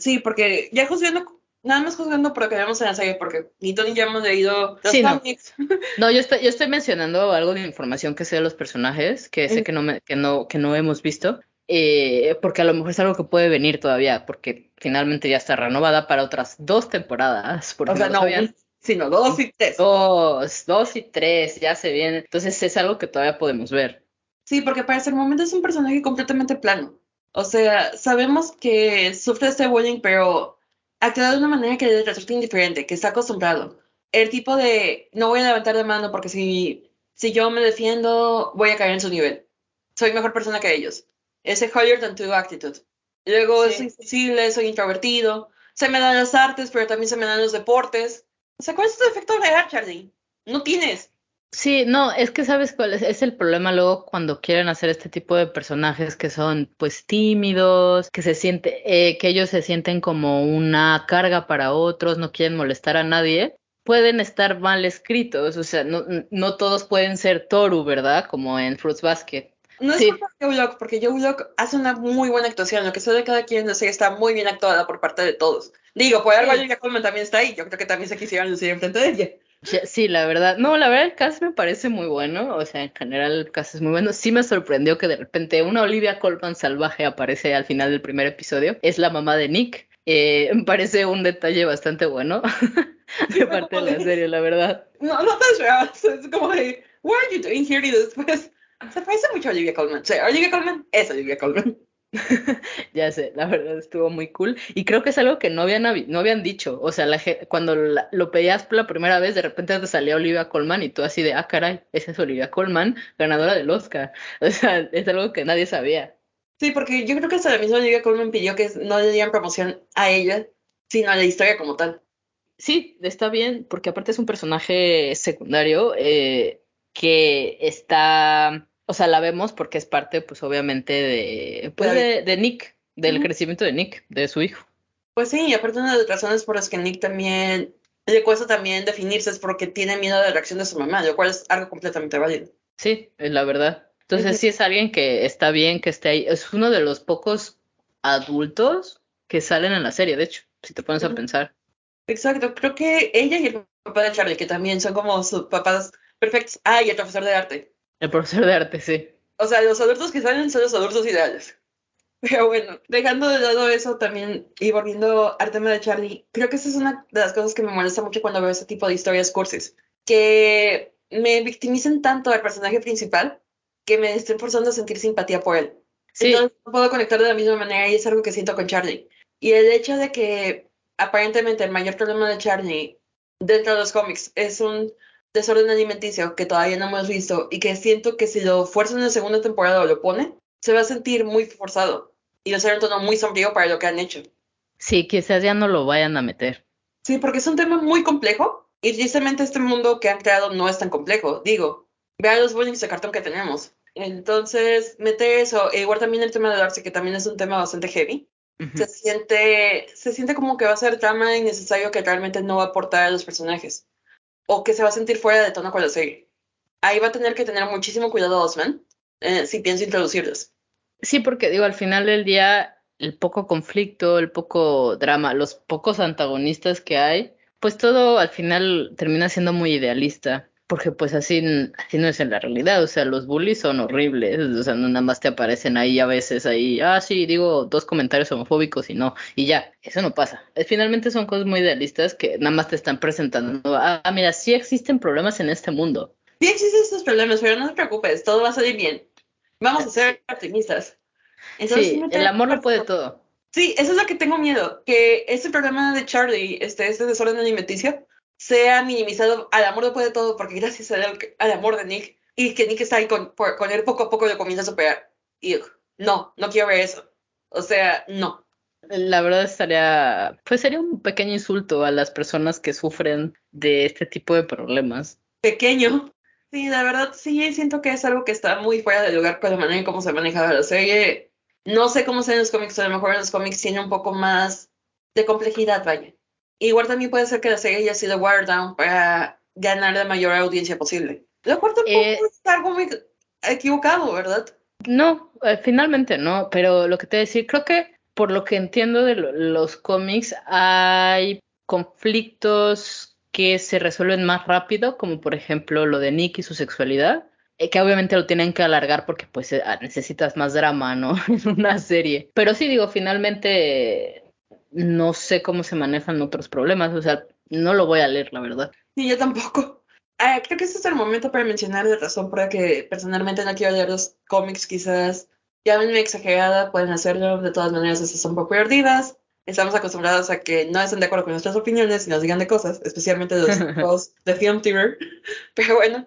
Sí, porque ya juzgando, nada más juzgando por lo que vemos en la serie, porque ni tú ni ya hemos leído los cómics. No. no, yo estoy, yo estoy mencionando algo de información que sé de los personajes, que sé que no, me, que no, que no hemos visto, eh, porque a lo mejor es algo que puede venir todavía, porque finalmente ya está renovada para otras dos temporadas. o sea, no, sino dos y tres. Dos, dos y tres, ya se viene. Entonces es algo que todavía podemos ver. Sí, porque para ese momento es un personaje completamente plano. O sea, sabemos que sufre este bullying, pero actúa de una manera que le resulta indiferente, que está acostumbrado. El tipo de no voy a levantar de mano porque si, si yo me defiendo, voy a caer en su nivel. Soy mejor persona que ellos ese higher than to actitud. Luego soy sensible, soy introvertido, se me dan las artes, pero también se me dan los deportes. O sea, ¿cuál es tu defecto real, Charlie? No tienes. Sí, no, es que sabes cuál es, es, el problema luego cuando quieren hacer este tipo de personajes que son pues tímidos, que se siente, eh, que ellos se sienten como una carga para otros, no quieren molestar a nadie, pueden estar mal escritos, o sea, no, no todos pueden ser Toru, ¿verdad? Como en Fruits Basket. No es por Joe Block, porque Joe Block hace una muy buena actuación. Lo que de cada quien de está muy bien actuada por parte de todos. Digo, por algo Olivia Colman también está ahí. Yo creo que también se quisieran lucir enfrente de ella. Sí, la verdad. No, la verdad el cast me parece muy bueno. O sea, en general el cast es muy bueno. Sí me sorprendió que de repente una Olivia Colman salvaje aparece al final del primer episodio. Es la mamá de Nick. Eh, me parece un detalle bastante bueno de parte de la serie, la verdad. No, no te Es como de, what are you doing here? Y después se parece mucho a Olivia Colman. O sea, Olivia Colman es Olivia Colman. ya sé, la verdad estuvo muy cool. Y creo que es algo que no habían, no habían dicho. O sea, la, cuando lo pedías por la primera vez, de repente te salía Olivia Colman y tú así de, ah, caray, esa es Olivia Colman, ganadora del Oscar. O sea, es algo que nadie sabía. Sí, porque yo creo que hasta la misma Olivia Colman pidió que no le dieran promoción a ella, sino a la historia como tal. Sí, está bien, porque aparte es un personaje secundario eh, que está o sea, la vemos porque es parte, pues obviamente, de, pues, de, Nick, del crecimiento de Nick, de su hijo. Pues sí, y aparte una de las razones por las que Nick también le cuesta también definirse es porque tiene miedo de la reacción de su mamá, lo cual es algo completamente válido. Sí, es la verdad. Entonces sí es alguien que está bien, que esté ahí. Es uno de los pocos adultos que salen en la serie, de hecho, si te pones a pensar. Exacto, creo que ella y el papá de Charlie, que también son como sus papás perfectos. Ah, y el profesor de arte. El profesor de arte, sí. O sea, los adultos que salen son los adultos ideales. Pero bueno, dejando de lado eso también y volviendo al tema de Charlie, creo que esa es una de las cosas que me molesta mucho cuando veo este tipo de historias cursis. Que me victimicen tanto al personaje principal que me estén forzando a sentir simpatía por él. Sí. Entonces no puedo conectar de la misma manera y es algo que siento con Charlie. Y el hecho de que aparentemente el mayor problema de Charlie dentro de los cómics es un desorden alimenticio que todavía no hemos visto y que siento que si lo fuerzan en la segunda temporada o lo pone, se va a sentir muy forzado y va a ser un tono muy sombrío para lo que han hecho. Sí, quizás ya no lo vayan a meter. Sí, porque es un tema muy complejo y tristemente este mundo que han creado no es tan complejo. Digo, vea los bullings de cartón que tenemos. Entonces, meter eso, e igual también el tema de Darcy, que también es un tema bastante heavy. Se siente, se siente como que va a ser drama innecesario que realmente no va a aportar a los personajes. O que se va a sentir fuera de tono con la. Ahí va a tener que tener muchísimo cuidado Osman eh, si pienso introducirlos. Sí, porque digo, al final del día, el poco conflicto, el poco drama, los pocos antagonistas que hay, pues todo al final termina siendo muy idealista porque pues así, así no es en la realidad, o sea, los bullies son horribles, o sea, no nada más te aparecen ahí a veces ahí, ah, sí, digo dos comentarios homofóbicos y no, y ya, eso no pasa. Finalmente son cosas muy idealistas que nada más te están presentando, ah, mira, sí existen problemas en este mundo. Sí existen estos problemas, pero no te preocupes, todo va a salir bien. Vamos a ser optimistas. sí, el amor lo puede todo. Sí, eso es lo que tengo miedo, que ese problema de Charlie, este, este desorden alimenticio, sea minimizado al amor después de todo, porque gracias al, al, amor de Nick, y que Nick está ahí con, con él poco a poco lo comienza a superar. Y no, no quiero ver eso. O sea, no. La verdad estaría, pues sería un pequeño insulto a las personas que sufren de este tipo de problemas. Pequeño. Sí, la verdad sí siento que es algo que está muy fuera de lugar con la manera en cómo se maneja la serie. No sé cómo sea en los cómics, a lo mejor en los cómics tiene un poco más de complejidad, vaya. Igual también puede ser que la serie haya sido watered down para ganar la mayor audiencia posible. Lo cual tampoco eh, es algo muy equivocado, ¿verdad? No, eh, finalmente no, pero lo que te decir, creo que por lo que entiendo de los cómics hay conflictos que se resuelven más rápido, como por ejemplo lo de Nick y su sexualidad, eh, que obviamente lo tienen que alargar porque pues ah, necesitas más drama, ¿no? en una serie. Pero sí digo, finalmente no sé cómo se manejan otros problemas, o sea, no lo voy a leer, la verdad. Ni yo tampoco. Ah, creo que este es el momento para mencionar la razón por la que personalmente no quiero leer los cómics, quizás llámenme exagerada, pueden hacerlo, de todas maneras esas son poco perdidas. Estamos acostumbrados a que no estén de acuerdo con nuestras opiniones y nos digan de cosas, especialmente los tipos de Film Theater. Pero bueno,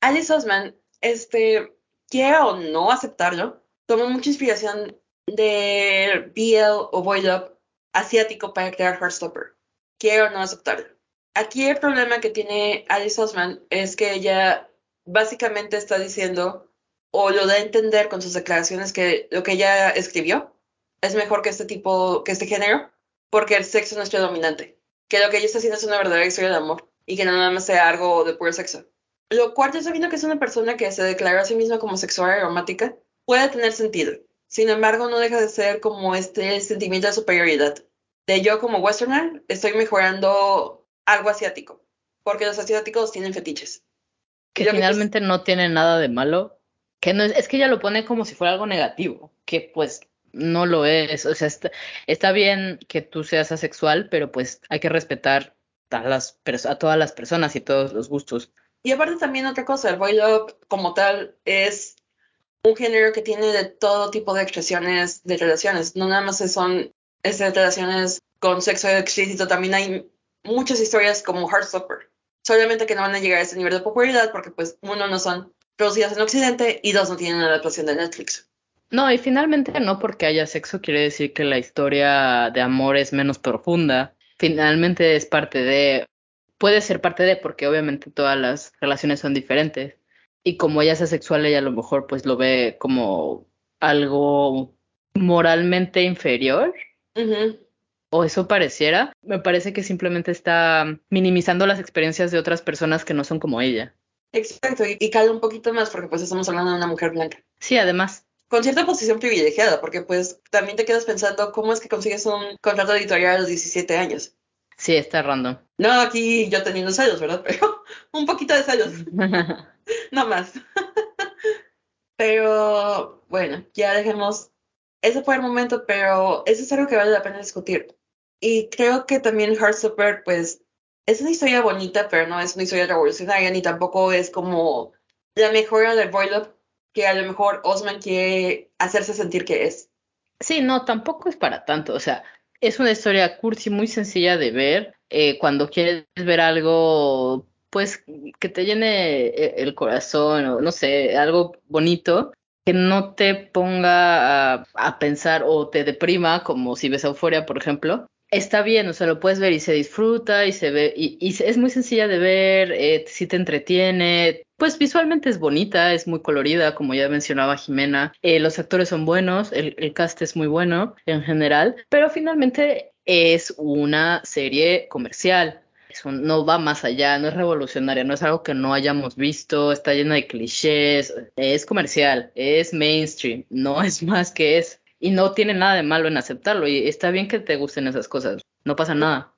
Alice Osman, este, quiera o no aceptarlo, tomó mucha inspiración de BL o Void Up asiático para crear Heartstopper. Quiero no aceptarlo. Aquí el problema que tiene Alice Osman es que ella básicamente está diciendo o lo da a entender con sus declaraciones que lo que ella escribió es mejor que este tipo, que este género, porque el sexo no es predominante. Que lo que ella está haciendo es una verdadera historia de amor y que no nada más sea algo de puro sexo. Lo cuarto, sabiendo que es una persona que se declaró a sí misma como sexual y romántica, puede tener sentido. Sin embargo, no deja de ser como este sentimiento de superioridad. De yo como westerner estoy mejorando algo asiático, porque los asiáticos tienen fetiches. Que finalmente no tiene nada de malo, que no es, es que ella lo pone como si fuera algo negativo, que pues no lo es. O sea, está, está bien que tú seas asexual, pero pues hay que respetar a, las, a todas las personas y todos los gustos. Y aparte también otra cosa, el boy love como tal es un género que tiene de todo tipo de expresiones de relaciones. No nada más son estas relaciones con sexo explícito, también hay muchas historias como Heartstopper. Solamente que no van a llegar a ese nivel de popularidad porque pues uno no son producidas en Occidente y dos no tienen adaptación de Netflix. No, y finalmente no porque haya sexo quiere decir que la historia de amor es menos profunda. Finalmente es parte de, puede ser parte de porque obviamente todas las relaciones son diferentes y como ella es asexual, ella a lo mejor pues lo ve como algo moralmente inferior. O eso pareciera. Me parece que simplemente está minimizando las experiencias de otras personas que no son como ella. Exacto, y, y un poquito más porque pues estamos hablando de una mujer blanca. Sí, además. Con cierta posición privilegiada, porque pues también te quedas pensando cómo es que consigues un contrato editorial a los 17 años. Sí, está random. No, aquí yo teniendo celos, ¿verdad? Pero un poquito de celos. no más. pero bueno, ya dejemos. Ese fue el momento, pero eso es algo que vale la pena discutir. Y creo que también Heartstopper, pues, es una historia bonita, pero no es una historia revolucionaria, ni tampoco es como la mejora del Love que a lo mejor Osman quiere hacerse sentir que es. Sí, no, tampoco es para tanto. O sea, es una historia cursi muy sencilla de ver. Eh, cuando quieres ver algo, pues, que te llene eh, el corazón o no sé, algo bonito, que no te ponga a, pensar o te deprima, como si ves Euforia, por ejemplo. está bien, o sea, lo puedes ver y se disfruta y se ve, y, es muy sencilla de ver, eh, sí te entretiene, pues visualmente es bonita, es muy colorida, como ya mencionaba Jimena, eh, los actores son buenos, el, el cast es muy bueno en general, pero finalmente es una serie comercial. Eso no va más allá, no es revolucionaria, no es algo que no hayamos visto, está llena de clichés, es comercial, es mainstream, no es más que es y no tiene nada de malo en aceptarlo y está bien que te gusten esas cosas, no pasa nada.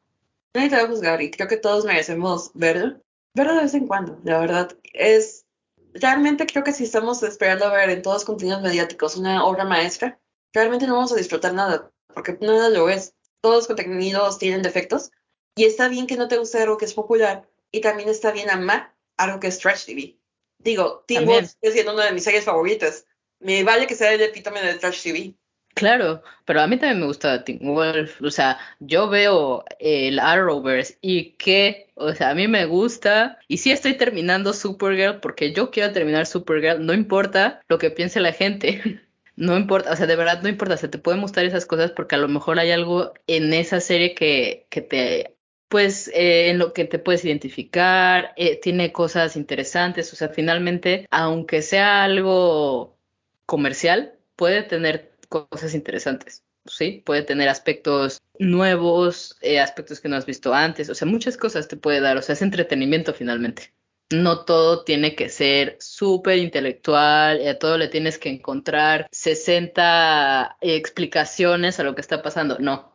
Nadie te va a juzgar y creo que todos merecemos verlo, verlo de vez en cuando, la verdad. Es, realmente creo que si estamos esperando ver en todos los contenidos mediáticos una obra maestra, realmente no vamos a disfrutar nada, porque nada lo es. Todos los contenidos tienen defectos y está bien que no te guste algo que es popular y también está bien amar algo que es trash TV. Digo, Teen Wolf es siendo una de mis series favoritas. Me vale que sea el epítome de trash TV. Claro, pero a mí también me gusta Teen Wolf. O sea, yo veo el Arrowverse y que, o sea, a mí me gusta. Y sí estoy terminando Supergirl porque yo quiero terminar Supergirl. No importa lo que piense la gente. No importa, o sea, de verdad no importa, o sea, te pueden gustar esas cosas porque a lo mejor hay algo en esa serie que, que te, pues, eh, en lo que te puedes identificar, eh, tiene cosas interesantes, o sea, finalmente, aunque sea algo comercial, puede tener cosas interesantes, ¿sí? Puede tener aspectos nuevos, eh, aspectos que no has visto antes, o sea, muchas cosas te puede dar, o sea, es entretenimiento finalmente. No todo tiene que ser súper intelectual, a todo le tienes que encontrar 60 explicaciones a lo que está pasando, no.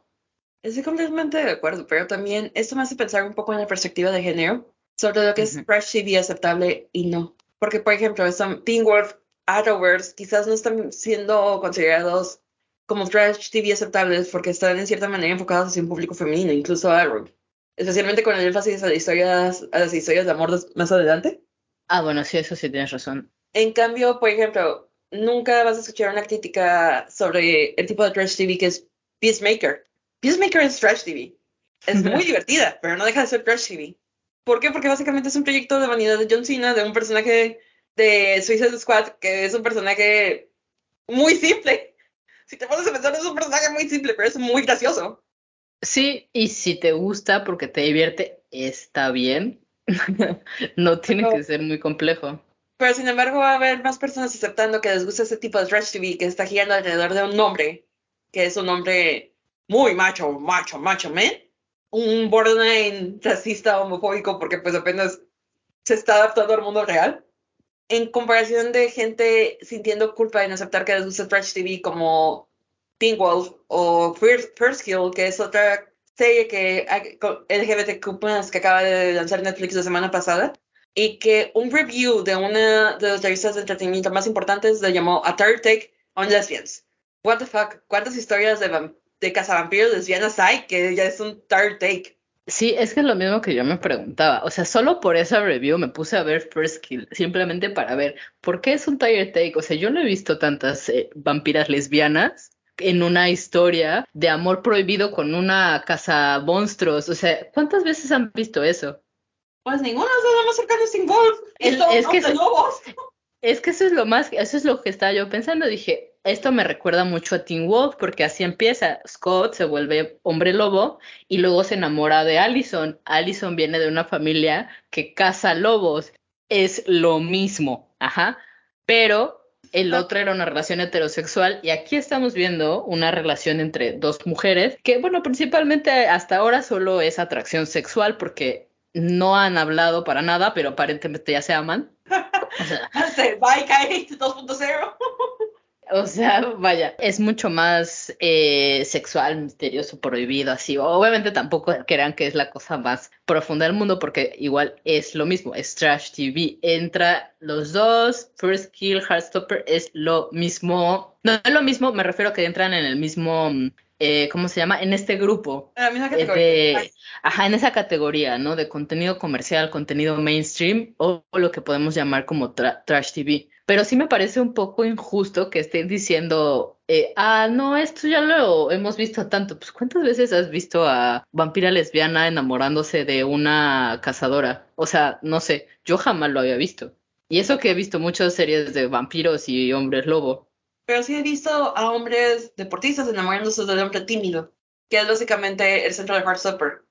Estoy completamente de acuerdo, pero también esto me hace pensar un poco en la perspectiva de género, sobre lo que es trash TV aceptable y no. Porque, por ejemplo, Teen Wolf Arrowverse quizás no están siendo considerados como trash TV aceptables porque están en cierta manera enfocados hacia un público femenino, incluso Arrow. Especialmente con el énfasis a las historias, a las historias de amor más adelante. Ah, bueno, sí, eso sí tienes razón. En cambio, por ejemplo, nunca vas a escuchar una crítica sobre el tipo de trash TV que es Peacemaker. Peacemaker es trash TV. Es muy divertida, pero no deja de ser trash TV. ¿Por qué? Porque básicamente es un proyecto de vanidad de John Cena, de un personaje de Suicide Squad, que es un personaje muy simple. Si te pones a pensar, es un personaje muy simple, pero es muy gracioso. Sí, y si te gusta porque te divierte, está bien. no tiene que ser muy complejo. Pero sin embargo, va a haber más personas aceptando que les gusta ese tipo de trash TV que está girando alrededor de un nombre, que es un nombre muy macho, macho, macho man. Un borderline racista, homofóbico, porque pues apenas se está adaptando al mundo real en comparación de gente sintiendo culpa en aceptar que les gusta Trash TV como Teen Wolf o First, First Kill, que es otra serie que LGBTQ+, que acaba de lanzar Netflix la semana pasada, y que un review de una de las revistas de entretenimiento más importantes le llamó A Third Take on Lesbians. What the fuck, ¿cuántas historias de, de cazavampiros lesbianas hay que ya es un third take? Sí, es que es lo mismo que yo me preguntaba. O sea, solo por esa review me puse a ver First Kill, simplemente para ver por qué es un tire take. O sea, yo no he visto tantas eh, vampiras lesbianas en una historia de amor prohibido con una casa monstruos. O sea, ¿cuántas veces han visto eso? Pues ninguna, es más cercano sin golf. Es, es que, es que eso es lo más, eso es lo que estaba yo pensando. Dije, esto me recuerda mucho a Teen Wolf porque así empieza. Scott se vuelve hombre lobo y luego se enamora de Allison. Allison viene de una familia que caza lobos. Es lo mismo, ajá. Pero el ah. otro era una relación heterosexual y aquí estamos viendo una relación entre dos mujeres que, bueno, principalmente hasta ahora solo es atracción sexual porque no han hablado para nada, pero aparentemente ya se aman. O sea, Bye, 2.0. O sea, vaya, es mucho más eh, sexual, misterioso, prohibido, así. Obviamente tampoco crean que es la cosa más profunda del mundo, porque igual es lo mismo, es Trash TV. Entra los dos, First Kill, Heartstopper, es lo mismo. No es lo mismo, me refiero a que entran en el mismo eh, ¿cómo se llama? En este grupo. En la misma categoría. ajá, en esa categoría, ¿no? De contenido comercial, contenido mainstream o, lo que podemos llamar como trash TV. Pero sí me parece un poco injusto que estén diciendo, eh, ah, no, esto ya lo hemos visto tanto. Pues ¿cuántas veces has visto a vampira lesbiana enamorándose de una cazadora? O sea, no sé, yo jamás lo había visto. Y eso que he visto muchas series de vampiros y hombres lobo. Pero sí he visto a hombres deportistas enamorándose de un hombre tímido. que es básicamente el centro de Heartstopper.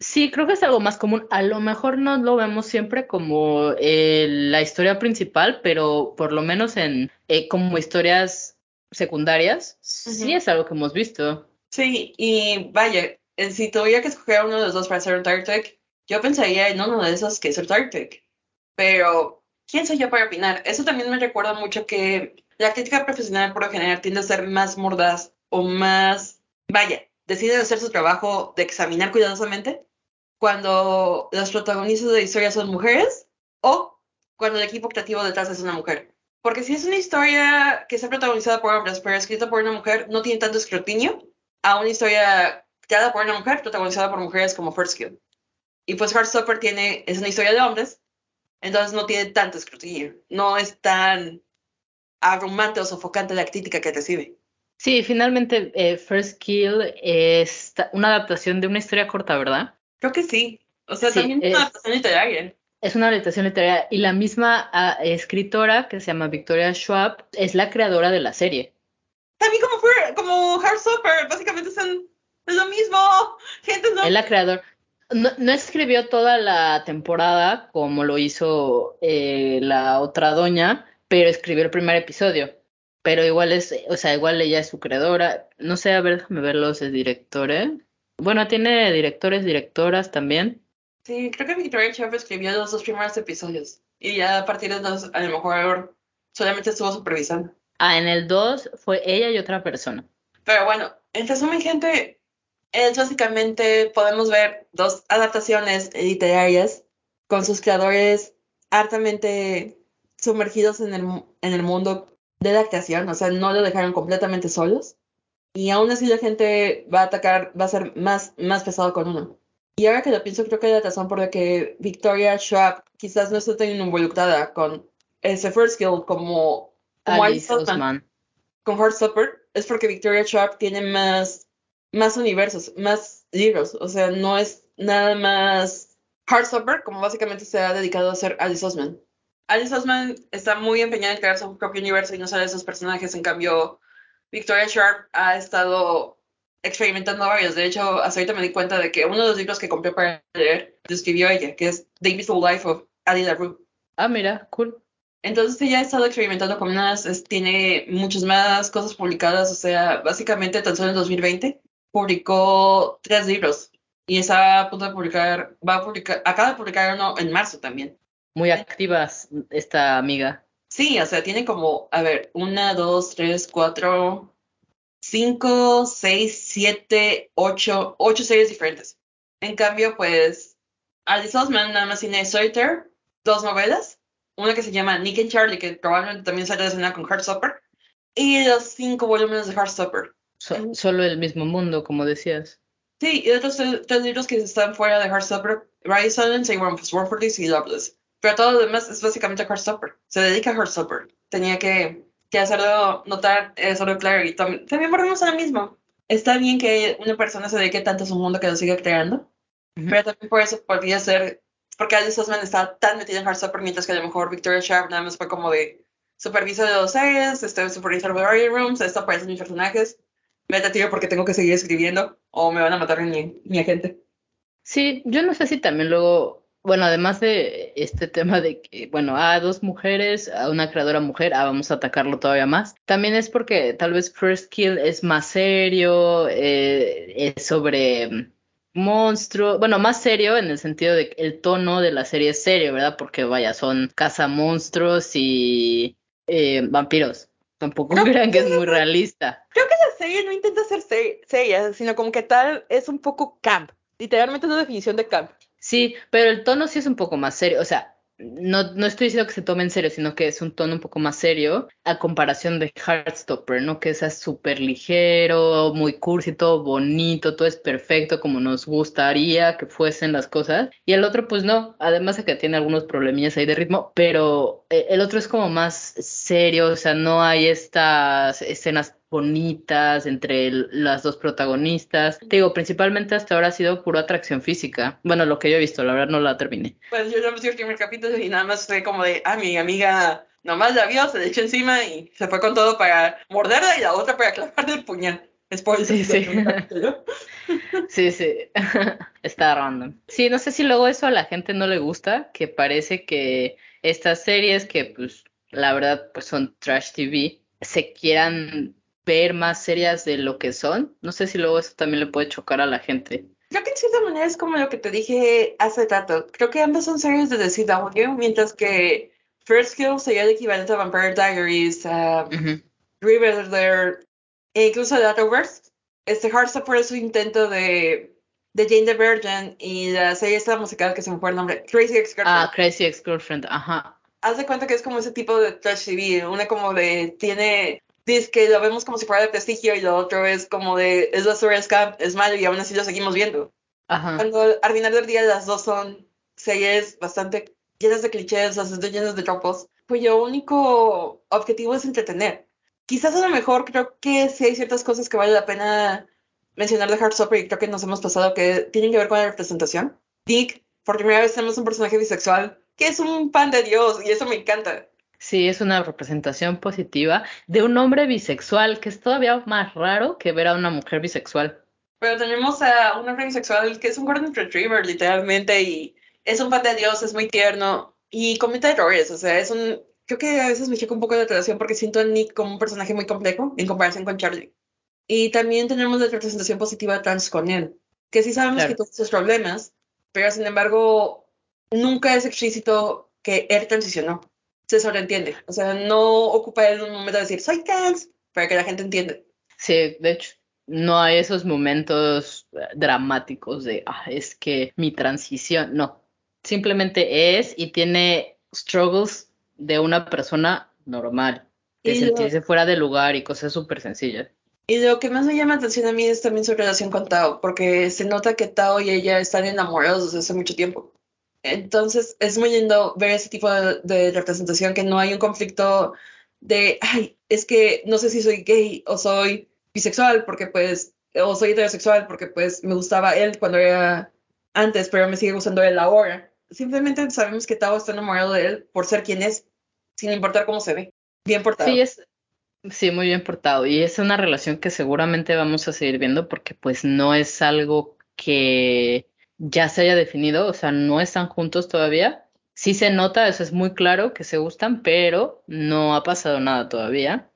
Sí, creo que es algo más común. A lo mejor no lo vemos siempre como eh, la historia principal, pero por lo menos en eh, como historias secundarias, sí es algo que hemos visto. Sí, y vaya, eh, si tuviera que escoger uno de los dos para hacer un Tartek, yo pensaría en uno de esos que es el Tartek. Pero, ¿quién soy yo para opinar? Eso también me recuerda mucho que la crítica profesional por lo general tiende a ser más mordaz o más, vaya, deciden hacer su trabajo de examinar cuidadosamente cuando los protagonistas de la historia son mujeres o cuando el equipo creativo detrás es una mujer. Porque si es una historia que está protagonizada por hombres pero escrita por una mujer, no tiene tanto escrutinio a una historia creada por una mujer protagonizada por mujeres como First Kill. Y pues Heartstopper tiene, es una historia de hombres, entonces no tiene tanto escrutinio. No es tan abrumante o sofocante la crítica que recibe. Sí, finalmente eh, First Kill es una adaptación de una historia corta, ¿verdad? Creo que sí. O sea, Sí, también es una adaptación literaria. Es una adaptación literaria y la misma ah, escritora que se llama Victoria Schwab es la creadora de la serie. También como, Fir- como Heartstopper, básicamente son es lo mismo. Gente, no. Es la creadora. No, no escribió toda la temporada como lo hizo eh, la otra doña, pero escribió el primer episodio. Pero igual es, o sea, igual ella es su creadora. No sé, a ver, déjame ver los directores. Bueno, tiene directores, directoras también. Sí, creo que Victoria Chef escribió los dos primeros episodios. Y ya a partir de entonces, a lo mejor solamente estuvo supervisando. Ah, en el 2 fue ella y otra persona. Pero bueno, en resumen, gente, es básicamente, podemos ver dos adaptaciones literarias con sus creadores hartamente sumergidos en el, en el mundo de la creación, o sea, no lo dejaron completamente solos. Y aún así la gente va a atacar, va a ser más, más pesado con uno. Y ahora que lo pienso, creo que la razón por la que Victoria Schwab quizás no esté tan involucrada con ese First Kill como, como Alice Osman. con Heartstopper es porque Victoria Schwab tiene más, más universos, más libros. O sea, no es nada más Heartstopper, como básicamente se ha dedicado a hacer Alice Osman. Alice Osman está muy empeñada en crear su propio universo y no sale de sus personajes. En cambio, Victoria Schwab ha estado experimentando varios. De hecho, hasta ahorita me di cuenta de que uno de los libros que compré para leer lo escribió ella, que es The Invisible Life of Addie LaRue. Ah, mira, cool. Entonces ella ha estado experimentando con unas, es- tiene muchas más cosas publicadas, o sea, básicamente tan solo en 2020 publicó tres libros y está a punto de publicar, va a publicar, acaba de publicar uno en marzo también. Muy activas esta amiga. Sí, o sea, tiene como, a ver, una, dos, tres, cuatro, cinco, seis, siete, ocho, ocho series diferentes. En cambio, pues, Alice Osman nada más tiene Solitaire, dos novelas, una que se llama Nick and Charlie, que probablemente también se relaciona con Heartstopper, y los cinco volúmenes de Heartstopper. So- solo el mismo mundo, como decías. Sí, y otros tres, libros que están fuera de Heartstopper, Rise Silence, Warmforties y Loveless. Pero todo lo demás es básicamente Heartstopper. Se dedica a Heartstopper. Tenía que, que hacerlo notar eh, solo claro. Y tam- también volvemos a lo mismo. Está bien que una persona se dedique tanto a su mundo que lo siga creando, Ujú. pero también por eso podría ser, porque Alice Osman está tan metida en Heartstopper, mientras que a lo mejor Victoria Sharp nada más fue como de supervisor de los series, este, supervisor de Writing Rooms, esto aparecen mis personajes. Me tiro porque tengo que seguir escribiendo o me van a matar mi, mi agente. Sí, yo no sé si también luego, bueno, además de este tema de que, bueno, a dos mujeres, a una creadora mujer, ah, vamos a atacarlo todavía más. También es porque tal vez First Kill es más serio, eh, es sobre mm, monstruos, bueno, más serio en el sentido de que el tono de la serie es serio, ¿verdad? Porque vaya, son cazamonstruos y eh, vampiros. Tampoco crean que es muy realista. Creo que la serie no intenta ser se- seria, sino como que tal es un poco camp. Literalmente es una definición de camp. Sí, pero el tono sí es un poco más serio. O sea, no, no estoy diciendo que se tome en serio, sino que es un tono un poco más serio a comparación de Heartstopper, ¿no? Que es súper ligero, muy cursi, todo bonito, todo es perfecto como nos gustaría que fuesen las cosas. Y el otro, pues no, además de que tiene algunos problemillas ahí de ritmo, pero eh, el otro es como más serio, o sea, no hay estas escenas bonitas entre el- las dos protagonistas. Te digo, principalmente hasta ahora ha sido pura atracción física. Bueno, lo que yo he visto, la verdad no la terminé. Pues yo ya me el primer capítulo y nada más fue como de, ah, mi amiga nomás la vio, se le echó encima y se fue con todo para morderla y la otra para clavarle el puñal. Spoiler. Sí, sí. Sí, sí. Está random. Sí, no sé si luego eso a la gente no le gusta, que parece que estas series que pues la verdad pues son trash TV, se quieran ver más serias de lo que son. No sé si luego eso también le puede chocar a la gente. Creo que en cierta manera es como lo que te dije hace rato. Creo que ambas son series de CW, mientras que First Kill sería el equivalente a Vampire Diaries, a Ujú. Riverdale e incluso The Otherverse. Este Heartstopper es su intento de, de Jane the Virgin y la serie esta musical que se me fue el nombre, Crazy Ex-Girlfriend. Ah, Crazy Ex-Girlfriend, ajá. Haz de cuenta que es como ese tipo de trash TV, una como de, tiene, dice que lo vemos como si fuera de prestigio y lo otro es como de, es basura, es camp, es malo y aún así lo seguimos viendo. Ajá. Cuando al final del día las dos son series bastante llenas de clichés, bastante llenas de tropos, cuyo único objetivo es entretener. Quizás a lo mejor creo que sí hay ciertas cosas que vale la pena mencionar de Heartstopper y creo que nos hemos pasado que tienen que ver con la representación. Dick, por primera vez tenemos un personaje bisexual que es un pan de Dios y eso me encanta. Sí, es una representación positiva de un hombre bisexual, que es todavía más raro que ver a una mujer bisexual. Pero tenemos a un hombre bisexual que es un Golden Retriever, literalmente, y es un pan de Dios, es muy tierno y comete errores. O sea, es un. Creo que a veces me choca un poco la relación porque siento a Nick como un personaje muy complejo en comparación con Charlie. Y también tenemos la representación positiva trans con él, que sí sabemos Claro. que tuvo sus problemas, pero sin embargo, nunca es explícito que él transicionó. Se sobreentiende. O sea, no ocupa un momento de decir, soy trans, para que la gente entienda. Sí, de hecho, no hay esos momentos eh, dramáticos de, ah, es que mi transición, no, simplemente es y tiene struggles de una persona normal, de Y lo- sentirse fuera de lugar y cosas súper sencillas. Y lo que más me llama la atención a mí es también su relación con Tao, porque se nota que Tao y ella están enamorados desde hace mucho tiempo. Entonces es muy lindo ver ese tipo de, representación, que no hay un conflicto de, ay, es que no sé si soy gay o soy bisexual, porque pues, o soy heterosexual, porque pues me gustaba él cuando era antes, pero me sigue gustando él ahora. Simplemente sabemos que Tao está enamorado de él por ser quien es, sin importar cómo se ve. Bien portado. Sí, es, sí, muy bien portado. Y es una relación que seguramente vamos a seguir viendo porque pues no es algo que ya se haya definido, o sea, no están juntos todavía. Sí se nota, eso es muy claro que se gustan, pero no ha pasado nada todavía.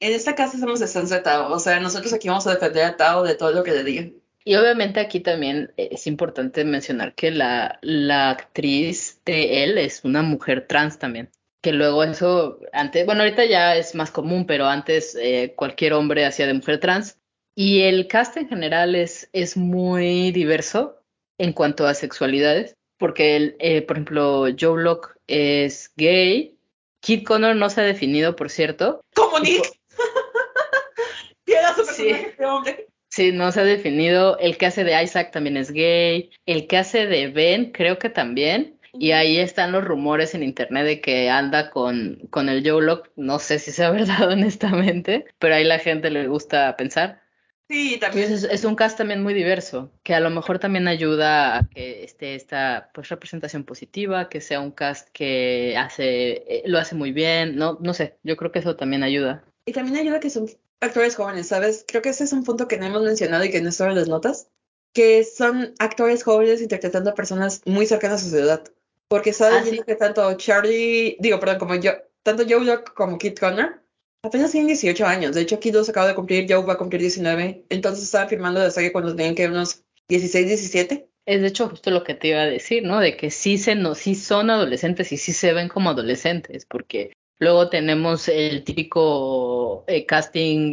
En esta casa somos de Sans de Tao, o sea, nosotros aquí vamos a defender a Tao de todo lo que le digan. Y obviamente aquí también es importante mencionar que la, la actriz de él es una mujer trans también. Que luego eso, antes, bueno, ahorita ya es más común, pero antes eh, cualquier hombre hacía de mujer trans. Y el cast en general es, es muy diverso en cuanto a sexualidades, porque, el, eh, por ejemplo, Joe Locke es gay. Kid Connor no se ha definido, por cierto. ¡Como Nick! Piedra su Sí. personaje de hombre. Sí, no se ha definido. El que hace de Isaac también es gay. El que hace de Ben, creo que también. Y ahí están los rumores en internet de que anda con, con el Joe Locke. No sé si sea verdad, honestamente, pero ahí la gente le gusta pensar. Sí, también. Entonces es, es un cast también muy diverso, que a lo mejor también ayuda a que esté esta pues, representación positiva, que sea un cast que hace, eh, lo hace muy bien. No, no sé, yo creo que eso también ayuda. Y también ayuda que son actores jóvenes, ¿sabes? Creo que ese es un punto que no hemos mencionado y que no está en las notas, que son actores jóvenes interpretando a personas muy cercanas a su edad. Porque está Ah, sí. que tanto Charlie, digo, perdón, como yo, tanto Joe Locke como Kit Connor apenas tienen 18 años. De hecho, Kid los acaba de cumplir, Joe va a cumplir 19. Entonces estaba firmando la serie cuando tenían que unos 16, 17. Es de hecho justo lo que te iba a decir, ¿no? De que sí se no, sí son adolescentes y sí se ven como adolescentes, porque luego tenemos el típico eh, casting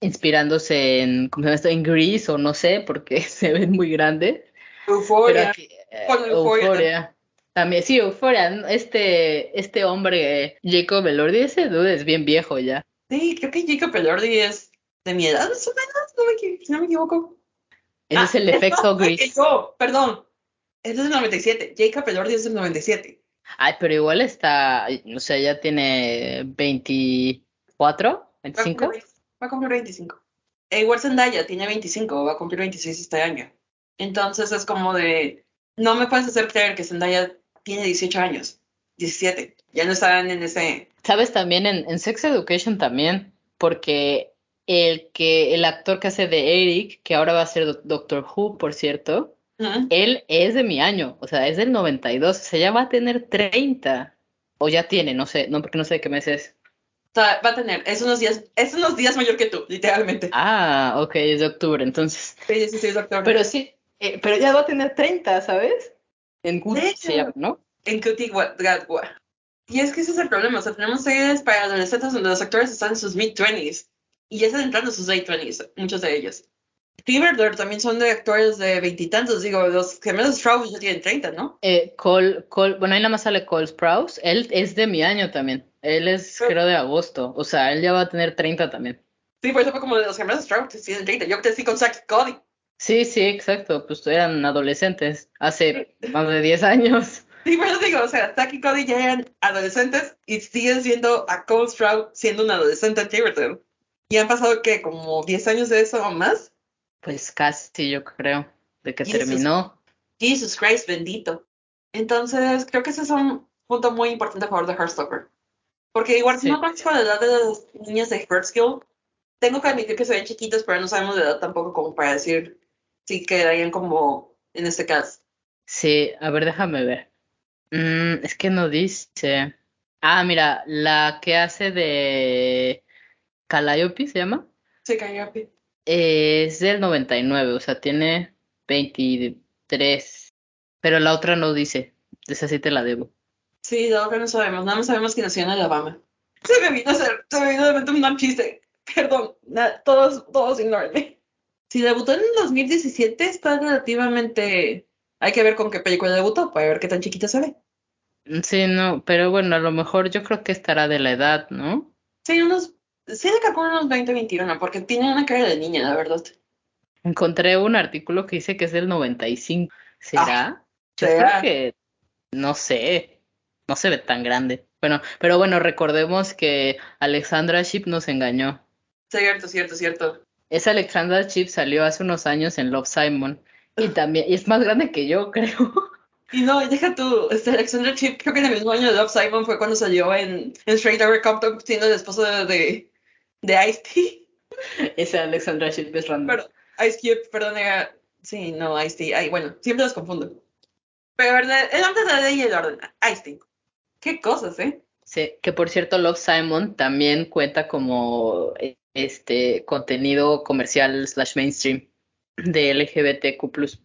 inspirándose en, ¿cómo se llama esto? En Grease o no sé, porque se ven muy grandes. Pero Euphoria. aquí, eh, Con Euphoria. También, sí, Euphoria. ¿no? Este, este hombre, Jacob Elordi, ese dude es bien viejo ya. Sí, creo que Jacob Elordi es de mi edad, más o menos, no me, si no me equivoco. Ese Ah, es el efecto Grease. yo, perdón. Es del 97. Jacob Elordi es del 97. Ay, pero igual está, o sea, ya tiene 24, Va a 25. cumplir, va a cumplir 25. E igual Zendaya tiene 25, va a cumplir 26 este año. Entonces es como de, no me puedes hacer creer que Zendaya tiene 18 años, 17. Ya no están en ese... Sabes también en, en Sex Education también, porque el que el actor que hace de Eric, que ahora va a ser Doctor Who, por cierto, él es de mi año, o sea, es del 92, o sea, ya va a tener 30, o ya tiene, no sé, no, porque no sé de qué mes es. O sea, va a tener, es unos días, es unos días mayor que tú, literalmente. Ah, ok, es de octubre, entonces. Sí, sí, sí, es de octubre. Pero sí, eh, pero ya va a tener 30, ¿sabes? En Cutie se llama, ¿no? En Cutie Gatwa. Y es que ese es el problema, o sea, tenemos series para adolescentes donde los actores están en sus mid-20s y ya están entrando en sus late 20s, muchos de ellos. Fever también son de actores de veintitantos, digo, los gemelos Sprouse ya tienen 30, ¿no? Eh, Cole, Cole, bueno, ahí nada más sale Cole Sprouse, él es de mi año también, él es creo de agosto, o sea, él ya va a tener 30 también. Sí, por eso fue como de los gemelos Sprouse, tienen 30, yo crecí con Zack Cody. Sí, sí, exacto, pues eran adolescentes hace más de 10 años. Sí, por eso digo, o sea, Zack y Cody ya eran adolescentes y siguen siendo a Cole Sprouse siendo un adolescente en Tiverton. Y han pasado, ¿qué? ¿Como 10 años de eso o más? Pues casi, yo creo, de que terminó. Jesus Christ, bendito. Entonces, creo que ese es un punto muy importante a favor de Heartstopper. Porque igual, si no conozco la edad de las niñas de Heartskill, tengo que admitir que se ven chiquitas, pero no sabemos de edad tampoco como para decir si quedarían como en este caso. Sí, a ver, déjame ver. Mm, es que no dice. Ah, mira, la que hace de Calliope se llama. Sí, Calliope es del 99, o sea, tiene 23. Pero la otra no dice. Esa sí te la debo. Sí, la otra no sabemos. Nada más sabemos que nació en Alabama. Se me vino a hacer, se me vino de mente un chiste. Perdón, todos, todos ignórenme. Si debutó en el 2017, está relativamente. Hay que ver con qué película debutó para ver qué tan chiquita se ve. Sí, no, pero bueno, a lo mejor yo creo que estará de la edad, ¿no? Sí, unos Sí, de calculo unos 20, 21, porque tiene una cara de niña, la verdad. Encontré un artículo que dice que es del 95. ¿Será? Ah, Yo creo que, no sé, no se ve tan grande. Bueno, pero bueno, recordemos que Alexandra Ship nos engañó. Cierto, cierto, cierto. Esa Alexandra Ship salió hace unos años en Love Simon. Y también, y es más grande que yo, creo. Y no, deja tú, este Alexandra Chip, creo que en el mismo año de Love Simon fue cuando salió en, en Straight Outta Compton siendo el esposo de, de Ice-T. Ese Alexandra Shield es random. Pero, Ice Cube, perdón, era... Sí, no, Ice-T. Ay, bueno, siempre los confundo. Pero verdad, el orden de la ley y el orden. Ice-T. Qué cosas, ¿eh? Sí, que por cierto, Love Simon también cuenta como este contenido comercial slash mainstream de LGBTQ.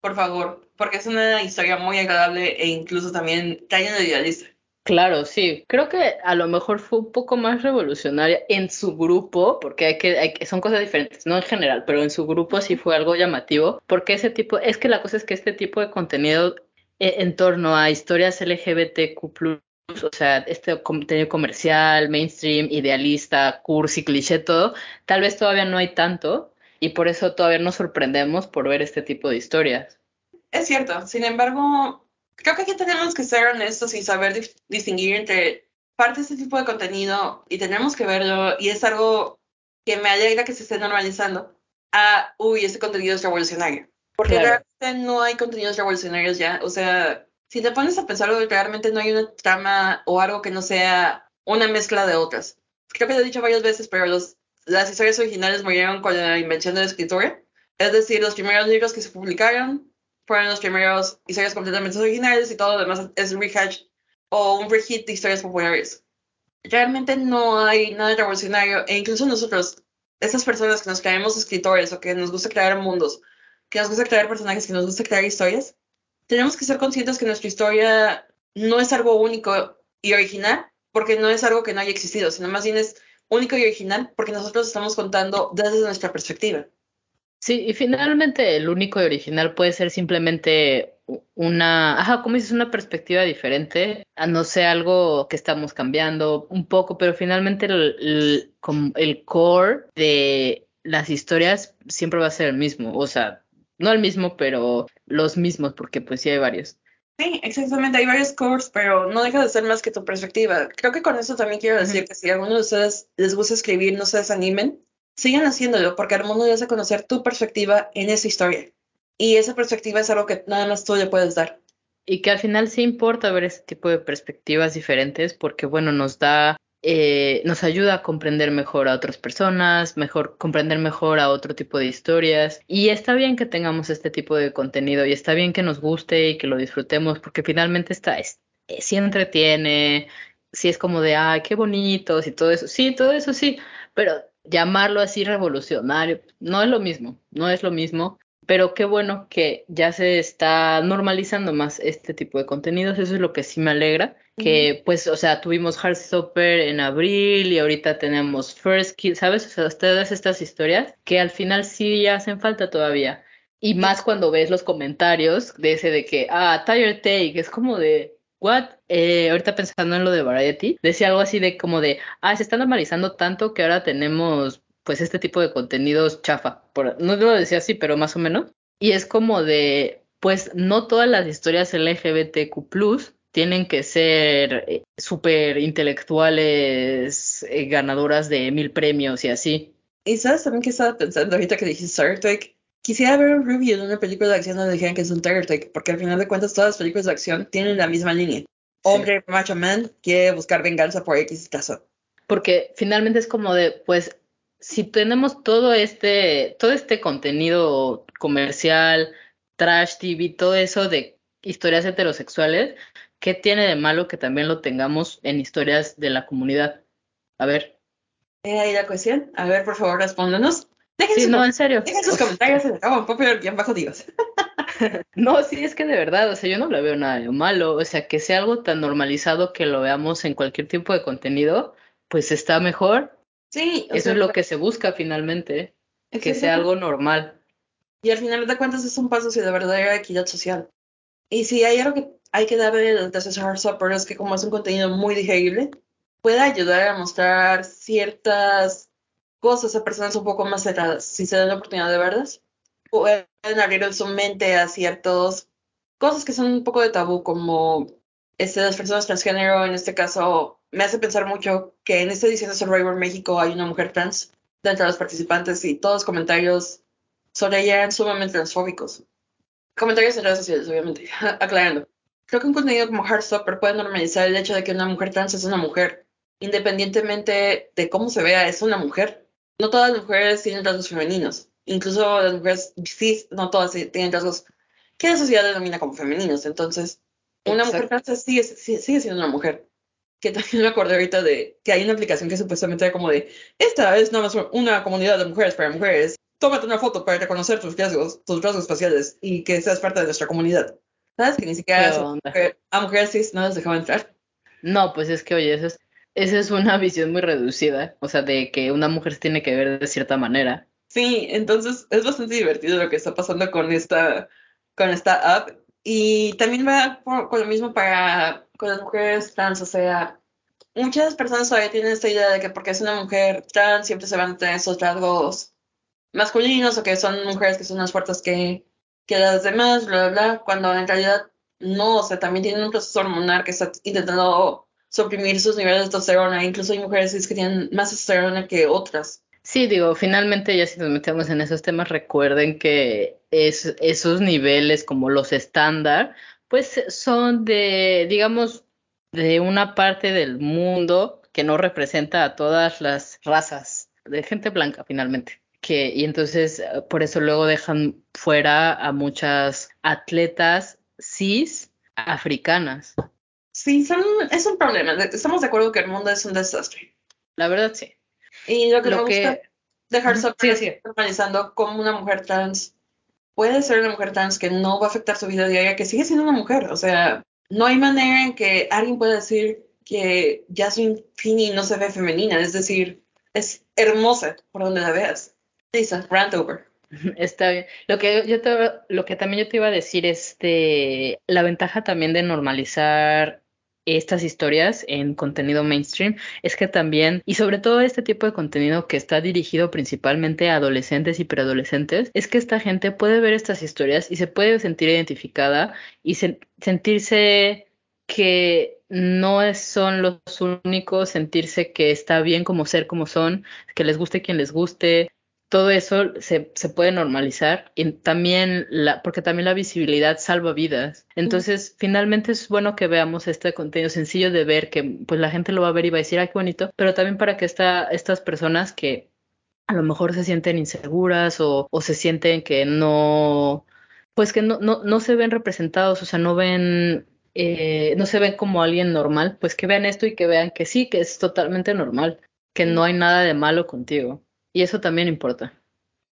Por favor, porque es una historia muy agradable e incluso también cae en idealista. Claro, sí. Creo que a lo mejor fue un poco más revolucionaria en su grupo, porque hay que, hay son cosas diferentes, no en general, pero en su grupo sí fue algo llamativo, porque ese tipo, es que la cosa es que este tipo de contenido eh, en torno a historias LGBTQ+, o sea, este contenido comercial, mainstream, idealista, cursi, cliché, todo, tal vez todavía no hay tanto, y por eso todavía nos sorprendemos por ver este tipo de historias. Es cierto, sin embargo, creo que aquí tenemos que ser honestos y saber distinguir entre parte de este tipo de contenido y tenemos que verlo y es algo que me alegra que se esté normalizando a, uy, este contenido es revolucionario. Porque realmente no hay contenidos revolucionarios ya. O sea, si te pones a pensar, realmente no hay una trama o algo que no sea una mezcla de otras. Creo que lo he dicho varias veces, pero los, las historias originales murieron con la invención de la escritura. Es decir, los primeros libros que se publicaron fueron los primeros historias completamente originales y todo lo demás es un rehash o un rehit de historias populares. Realmente no hay nada revolucionario e incluso nosotros, esas personas que nos creemos escritores o que nos gusta crear mundos, que nos gusta crear personajes, que nos gusta crear historias, tenemos que ser conscientes que nuestra historia no es algo único y original porque no es algo que no haya existido, sino más bien es único y original porque nosotros estamos contando desde nuestra perspectiva. Sí, y finalmente el único y original puede ser simplemente una, ajá, como dices, una perspectiva diferente, a no ser algo que estamos cambiando un poco, pero finalmente el, el, core de las historias siempre va a ser el mismo, o sea, no el mismo, pero los mismos, porque pues sí hay varios. Sí, exactamente, hay varios cores, pero no deja de ser más que tu perspectiva. Creo que con eso también quiero decir que si a alguno de ustedes les gusta escribir, no se desanimen, sigan haciéndolo porque al mundo debes conocer tu perspectiva en esa historia. Y esa perspectiva es algo que nada más tú le puedes dar. Y que al final sí importa ver ese tipo de perspectivas diferentes porque, bueno, nos da eh, nos ayuda a comprender mejor a otras personas, mejor comprender mejor a otro tipo de historias. Y está bien que tengamos este tipo de contenido y está bien que nos guste y que lo disfrutemos porque finalmente está, es, eh, sí entretiene, sí es como de, ay, qué bonitos y todo eso. Sí, todo eso sí, pero llamarlo así revolucionario no es lo mismo, no es lo mismo pero qué bueno que ya se está normalizando más este tipo de contenidos, eso es lo que sí me alegra, que pues, o sea, tuvimos Heartstopper en abril y ahorita tenemos First Kill, ¿sabes? O sea, todas estas historias que al final sí hacen falta todavía. Y más cuando ves los comentarios de ese de que, ah, Tire Take, es como de, what? Eh, ahorita pensando en lo de Variety, decía algo así de como de, ah, se está normalizando tanto que ahora tenemos pues este tipo de contenidos chafa. Por, no lo decía así, pero más o menos. Y es como de, pues no todas las historias LGBTQ tienen que ser eh, súper intelectuales, eh, ganadoras de mil premios y así. Y sabes también que estaba pensando ahorita que dijiste Star Trek. Quisiera ver un review de una película de acción donde dijeran que es un Star Trek, porque al final de cuentas todas las películas de acción tienen la misma línea. Hombre, macho man, quiere buscar venganza por X caso. Porque finalmente es como de, pues si tenemos todo este, todo este contenido comercial, trash TV, todo eso de historias heterosexuales, ¿qué tiene de malo que también lo tengamos en historias de la comunidad? A ver. ¿Eh ahí la cuestión? A ver, por favor, respóndanos. Dejen sí, no, en serio. Dejen sus comentarios en el Popular bien bajo Dios. no, sí, es que de verdad, o sea, yo no le veo nada de malo, o sea, que sea algo tan normalizado que lo veamos en cualquier tipo de contenido, pues está mejor Sí. Eso es lo que se busca finalmente, que sea algo normal. Y al final de cuentas es un paso hacia la verdadera equidad social. Y si hay algo que hay que darle al Hard Supper es que como es un contenido muy digerible, puede ayudar a mostrar ciertas cosas a personas un poco más cerradas, si se dan la oportunidad de verlas. Pueden abrir su mente a ciertas cosas que son un poco de tabú, como este, las personas transgénero, en este caso, me hace pensar mucho que en esta edición de Survivor México hay una mujer trans dentro de los participantes y todos los comentarios sobre ella eran sumamente transfóbicos. Comentarios en redes sociales, obviamente, aclarando. Creo que un contenido como Heartstopper puede normalizar el hecho de que una mujer trans es una mujer, independientemente de cómo se vea, es una mujer. No todas las mujeres tienen rasgos femeninos, incluso las mujeres cis, no todas tienen rasgos que la sociedad denomina como femeninos. Entonces, una mujer trans sigue siendo una mujer que también me acordé ahorita de que hay una aplicación que supuestamente era como de, esta es nada más una comunidad de mujeres para mujeres, tómate una foto para reconocer tus rasgos, tus rasgos faciales y que seas parte de nuestra comunidad. ¿Sabes? Que ni siquiera a mujeres cis no les dejaba entrar. No, pues es que, oye, eso es, esa es una visión muy reducida, o sea, de que una mujer se tiene que ver de cierta manera. Sí, entonces es bastante divertido lo que está pasando con esta, con esta app. Y también va con lo mismo para con las mujeres trans, o sea, muchas personas todavía tienen esta idea de que porque es una mujer trans siempre se van a tener esos rasgos masculinos o que son mujeres que son más fuertes que, que las demás, bla, bla, bla, cuando en realidad no, o sea, también tienen un proceso hormonal que está intentando suprimir sus niveles de testosterona, incluso hay mujeres que tienen más testosterona que otras. Sí, digo, finalmente ya si nos metemos en esos temas, recuerden que es, esos niveles como los estándar pues son de, digamos, de una parte del mundo que no representa a todas las razas de gente blanca finalmente. Que, y entonces eh, por eso luego dejan fuera a muchas atletas cis africanas. Sí, son, es un problema. Estamos de acuerdo que el mundo es un desastre. La verdad, sí. Y lo que me gusta dejar sí, normalizando como una mujer trans puede ser una mujer trans que no va a afectar su vida diaria, que sigue siendo una mujer. O sea, no hay manera en que alguien pueda decir que Jasmine Finney no se ve femenina. Es decir, es hermosa por donde la veas. Lisa, rant over. Está bien. Lo que yo lo que también yo te iba a decir es de la ventaja también de normalizar estas historias en contenido mainstream es que también, y sobre todo este tipo de contenido que está dirigido principalmente a adolescentes y preadolescentes, es que esta gente puede ver estas historias y se puede sentir identificada y sentirse que no son los únicos, sentirse que está bien como ser como son, que les guste quien les guste, todo eso se, se, puede normalizar y también la, porque también la visibilidad salva vidas. Entonces, finalmente es bueno que veamos este contenido sencillo de ver que pues la gente lo va a ver y va a decir, ay, qué bonito, pero también para que esta, estas personas que a lo mejor se sienten inseguras o, o se sienten que no, pues que no, no, no se ven representados, o sea, no ven eh, no se ven como alguien normal, pues que vean esto y que vean que sí, que es totalmente normal, que no hay nada de malo contigo. Y eso también importa.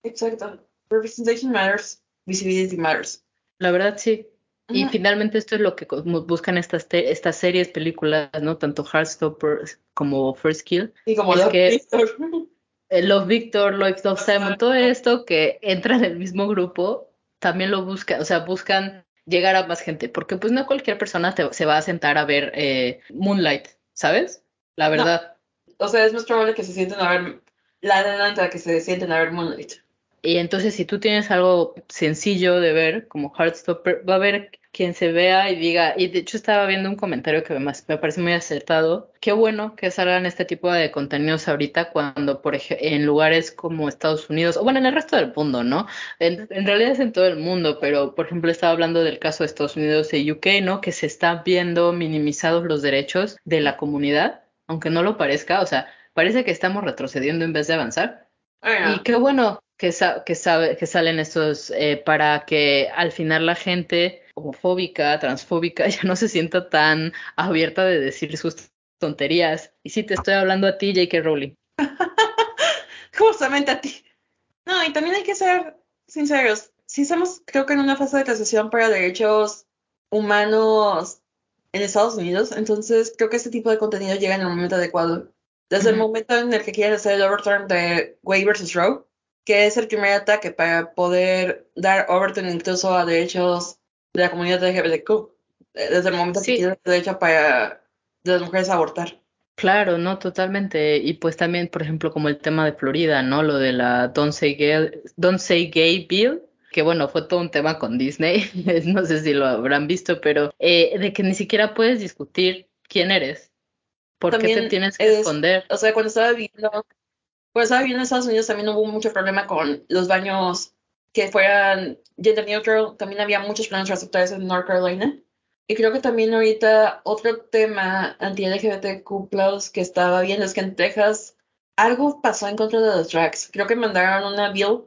Exacto. Representation matters, visibility matters. La verdad sí. Y finalmente esto es lo que buscan estas, estas series, películas, ¿no? Tanto Heartstopper como First Kill. Y como Love Victor. Love Victor, Love, Simon, todo esto que entra en el mismo grupo, también lo buscan, o sea, buscan llegar a más gente, porque pues no cualquier persona se va a sentar a ver eh, Moonlight, ¿sabes? La verdad. O sea, es más probable que se sienten a ver la adelanta que se sienten a ver Moonlight. Y entonces si tú tienes algo sencillo de ver, como Heartstopper, va a haber quien se vea y diga, y de hecho estaba viendo un comentario que me, me parece muy acertado, qué bueno que salgan este tipo de contenidos ahorita cuando, por ejemplo, en lugares como Estados Unidos, o bueno, en el resto del mundo, ¿no? En, en, realidad es en todo el mundo, pero por ejemplo estaba hablando del caso de Estados Unidos y UK, ¿no? Que se están viendo minimizados los derechos de la comunidad, aunque no lo parezca, o sea, parece que estamos retrocediendo en vez de avanzar. Y qué bueno que, que, sabe, que salen estos eh, para que al final la gente homofóbica, transfóbica, ya no se sienta tan abierta de decir sus tonterías. Y sí, te estoy hablando a ti, J.K. Rowling. Justamente a ti. No, y también hay que ser sinceros. Si estamos, creo que en una fase de transición para derechos humanos en Estados Unidos, entonces creo que este tipo de contenido llega en el momento adecuado. Desde el momento en el que quieren hacer el overturn de Way vs. Roe, que es el primer ataque para poder dar overturn incluso a derechos de la comunidad LGBTQ, eh, desde el momento que quieren el derecho para de las mujeres a abortar. Claro, no, totalmente. Y pues también, por ejemplo, como el tema de Florida, ¿no? Lo de la Don't Say Gay, Don't Say Gay Bill, que bueno, fue todo un tema con Disney, no sé si lo habrán visto, pero eh, de que ni siquiera puedes discutir quién eres. ¿Por qué te tienes que esconder? O sea, cuando estaba viviendo, cuando estaba viviendo en Estados Unidos también hubo mucho problema con los baños que fueran gender neutral. También había muchos planes receptores en North Carolina. Y creo que también ahorita otro tema anti-LGBTQ que estaba viendo es que en Texas algo pasó en contra de los drags. Creo que mandaron una bill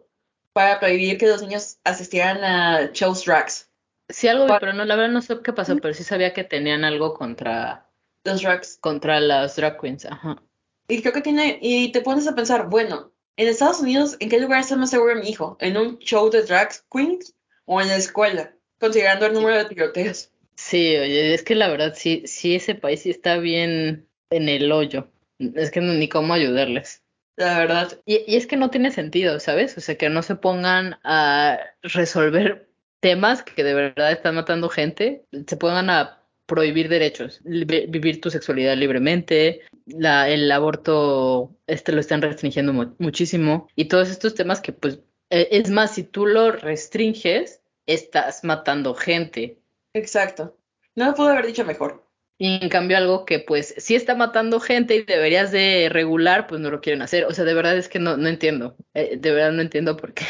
para prohibir que los niños asistieran a shows drags. Sí, algo, pero no, la verdad no sé qué pasó, pero sí sabía que tenían algo contra los drags. Contra las drag queens, ajá. Y creo que tiene, y te pones a pensar, bueno, en Estados Unidos, ¿en qué lugar está más seguro mi hijo? ¿En un show de drag queens o en la escuela? Considerando el número de tiroteos. Sí, oye, es que la verdad sí, sí ese país sí está bien en el hoyo. Es que no, ni cómo ayudarles. La verdad. Y, y es que no tiene sentido, ¿sabes? O sea, que no se pongan a resolver temas que de verdad están matando gente, se pongan a prohibir derechos, vivir tu sexualidad libremente, la, el aborto este lo están restringiendo muchísimo y todos estos temas que pues e, es más, si tú lo restringes, estás matando gente. Exacto. No lo pude haber dicho mejor. Y en cambio algo que pues sí está matando gente y deberías de regular, pues no lo quieren hacer. O sea, de verdad es que no, no entiendo. Eh, de verdad no entiendo por qué.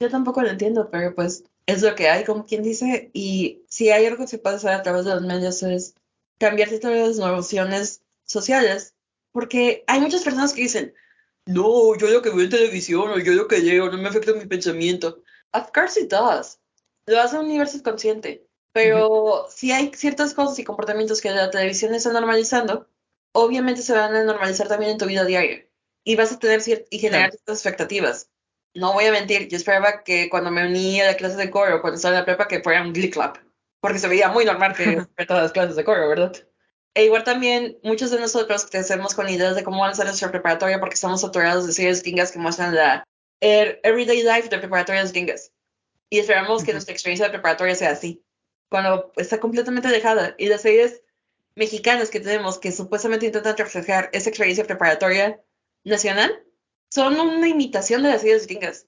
Yo tampoco lo entiendo, pero pues es lo que hay, como quien dice, y si hay algo que se puede hacer a través de los medios es cambiar todas las nociones sociales, porque hay muchas personas que dicen, no, yo lo que veo en televisión o yo lo que leo no me afecta mi pensamiento. Of course it does. Lo hace un universo consciente. Pero si hay ciertas cosas y comportamientos que la televisión está normalizando, obviamente se van a normalizar también en tu vida diaria. Y vas a tener y generar ciertas expectativas no voy a mentir, yo esperaba que cuando me unía a la clase de coro, cuando estaba en la prepa, que fuera un Glee Club, porque se veía muy normal que ver todas las clases de coro, ¿verdad? E igual también, muchos de nosotros crecemos con ideas de cómo van a ser nuestra preparatoria porque estamos saturados de series gringas que muestran la el everyday life de preparatorias gringas. Y esperamos que nuestra experiencia de preparatoria sea así, cuando está completamente dejada. Y las series mexicanas que tenemos que supuestamente intentan reflejar esa experiencia preparatoria nacional, son una imitación de las series gringas.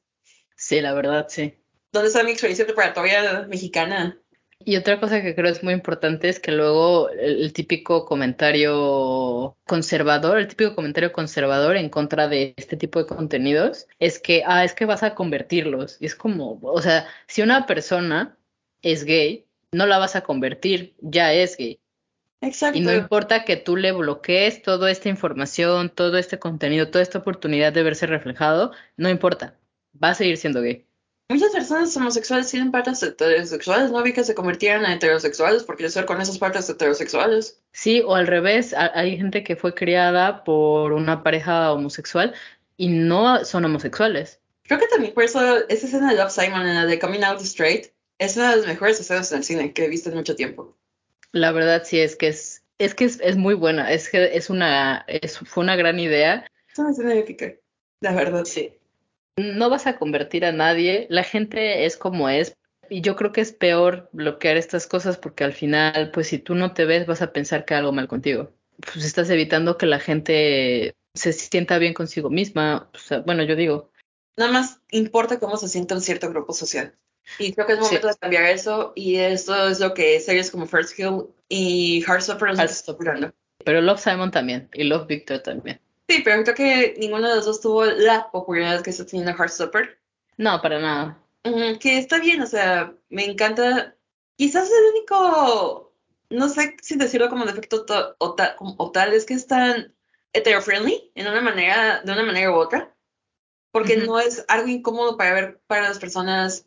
Sí, la verdad, sí. ¿Dónde está mi experiencia preparatoria mexicana? Y otra cosa que creo es muy importante es que luego el, el, típico comentario conservador, el típico comentario conservador en contra de este tipo de contenidos es que, ah, es que vas a convertirlos. Y es como, o sea, si una persona es gay, no la vas a convertir, ya es gay. Exacto. Y no importa que tú le bloquees toda esta información, todo este contenido, toda esta oportunidad de verse reflejado, no importa, va a seguir siendo gay. Muchas personas homosexuales tienen partes heterosexuales, no vi que se convirtieran en heterosexuales por crecer con esas partes heterosexuales. Sí, o al revés, hay gente que fue criada por una pareja homosexual y no son homosexuales. Creo que también por eso esa escena de Love Simon, en la de Coming Out Straight, es una de las mejores escenas en el cine que he visto en mucho tiempo. La verdad sí es que es, es que es, es muy buena, es que es una, es, fue una gran idea. Es una escena épica, la verdad. Sí. No vas a convertir a nadie, la gente es como es, y yo creo que es peor bloquear estas cosas porque al final, pues si tú no te ves, vas a pensar que algo mal contigo. Pues estás evitando que la gente se sienta bien consigo misma. O sea, bueno, yo digo. Nada más importa cómo se sienta un cierto grupo social. Y creo que es momento sí. de cambiar eso, y esto es lo que series como First Kill y están procurando. Pero Love Simon también, y Love Victor también. Sí, pero creo que ninguno de los dos tuvo la popularidad que está teniendo Heartstopper. No, para nada. Uh, que está bien, o sea, me encanta. Quizás el único, no sé si decirlo como defecto o, ta o tal, es que es tan hetero-friendly en una manera, de una manera u otra. Porque uh -huh. no es algo incómodo para ver para las personas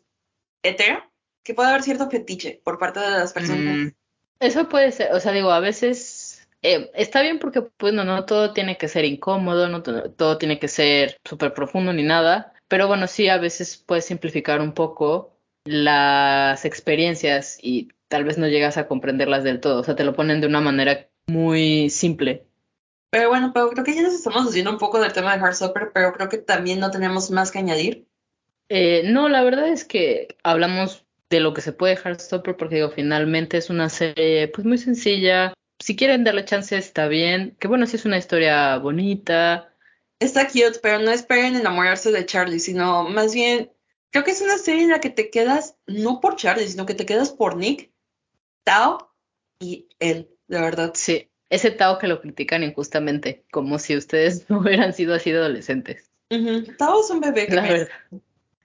hetero, que puede haber cierto fetiche por parte de las personas. Mm, eso puede ser, o sea, digo, a veces eh, está bien porque, pues, no, no todo tiene que ser incómodo, no todo tiene que ser súper profundo ni nada, pero bueno, sí, a veces puedes simplificar un poco las experiencias y tal vez no llegas a comprenderlas del todo, o sea, te lo ponen de una manera muy simple. Pero bueno, pero creo que ya nos estamos haciendo un poco del tema de Heartstopper, pero creo que también no tenemos más que añadir. Eh, no, la verdad es que hablamos de lo que se puede Heartstopper porque digo, finalmente es una serie pues muy sencilla. Si quieren darle chance está bien. Que bueno, sí es una historia bonita. Está cute, pero no esperen enamorarse de Charlie, sino más bien creo que es una serie en la que te quedas no por Charlie, sino que te quedas por Nick, Tao y él, de verdad. Sí, ese Tao que lo critican injustamente, como si ustedes no hubieran sido así de adolescentes. Uh -huh. Tao es un bebé. Que la verdad.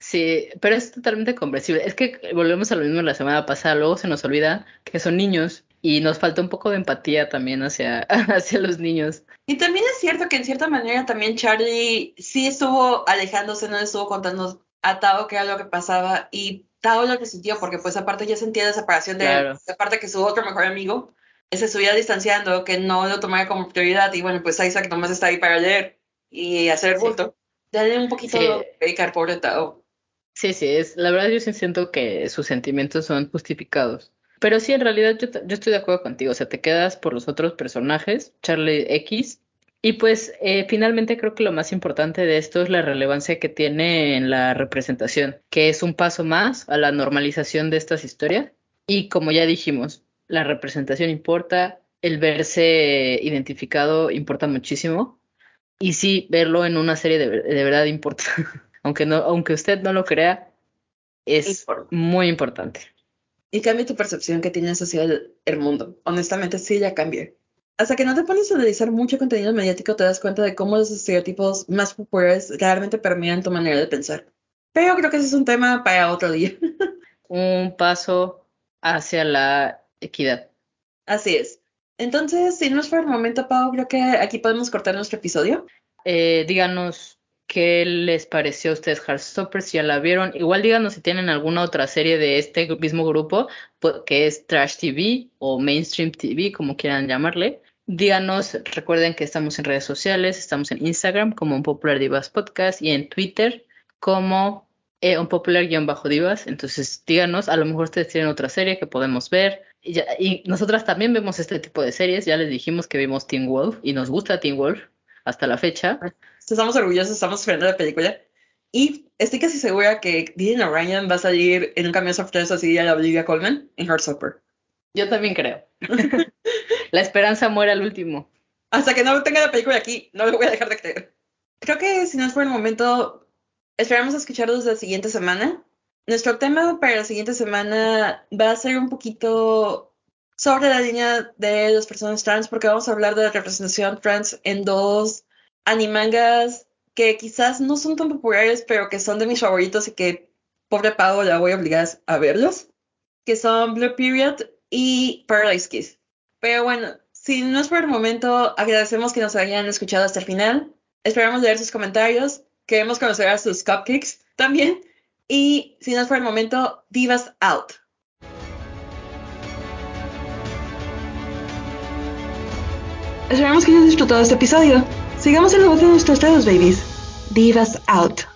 Sí, pero es totalmente comprensible. Es que volvemos a lo mismo la semana pasada, luego se nos olvida que son niños y nos falta un poco de empatía también hacia, hacia los niños. Y también es cierto que en cierta manera también Charlie sí estuvo alejándose, no estuvo contando a Tao qué era lo que pasaba y Tao lo que sintió, porque pues aparte ya sentía la separación de Claro. él, aparte que su otro mejor amigo se estuviera distanciando, que no lo tomara como prioridad y bueno, pues Isaac nomás está ahí para leer y hacer el Sí. bulto. Dale un poquito Sí. de dedicar, pobre Tao. Sí, sí, es, la verdad yo sí siento que sus sentimientos son justificados. Pero sí, en realidad yo, yo estoy de acuerdo contigo, o sea, te quedas por los otros personajes, Charlie X, y pues eh, finalmente creo que lo más importante de esto es la relevancia que tiene en la representación, que es un paso más a la normalización de estas historias. Y como ya dijimos, la representación importa, el verse identificado importa muchísimo, y sí, verlo en una serie de, de verdad importa. aunque no, aunque usted no lo crea, es muy importante. Y cambia tu percepción que tienes hacia el, el mundo. Honestamente, sí, ya cambia. Hasta que no te pones a analizar mucho contenido mediático, te das cuenta de cómo los estereotipos más populares realmente permean tu manera de pensar. Pero creo que ese es un tema para otro día. Un paso hacia la equidad. Así es. Entonces, si no es por el momento, Pau, creo que aquí podemos cortar nuestro episodio. Eh, díganos qué les pareció a ustedes Heartstopper, si ya la vieron. Igual díganos si tienen alguna otra serie de este mismo grupo, que es Trash TV o Mainstream TV, como quieran llamarle. Díganos, recuerden que estamos en redes sociales, estamos en Instagram como un Popular Divas Podcast y en Twitter como eh, un Popular-Divas. Entonces díganos, a lo mejor ustedes tienen otra serie que podemos ver. Y nosotras también vemos este tipo de series, ya les dijimos que vimos Teen Wolf y nos gusta Teen Wolf hasta la fecha. Estamos orgullosos, estamos esperando la película. Y estoy casi segura que Dylan O'Ryan va a salir en un cambio sorpresa así a la Olivia Colman en Heartstopper. Yo también creo. La esperanza muere al último. Hasta que no tenga la película aquí, no lo voy a dejar de creer. Creo que si no es por el momento, esperamos escucharlos la siguiente semana. nuestro tema para la siguiente semana va a ser un poquito sobre la línea de las personas trans, porque vamos a hablar de la representación trans en dos animangas que quizás no son tan populares, pero que son de mis favoritos y que, pobre Pau, la voy a obligar a verlos, que son Blue Period y Paradise Kiss. Pero bueno, si no es por el momento, agradecemos que nos hayan escuchado hasta el final. Esperamos leer sus comentarios. Queremos conocer a sus cupcakes también. Y si no es por el momento, Divas Out. Esperamos que hayan disfrutado este episodio. Sigamos la voz de nuestros dedos, babies. Divas Out.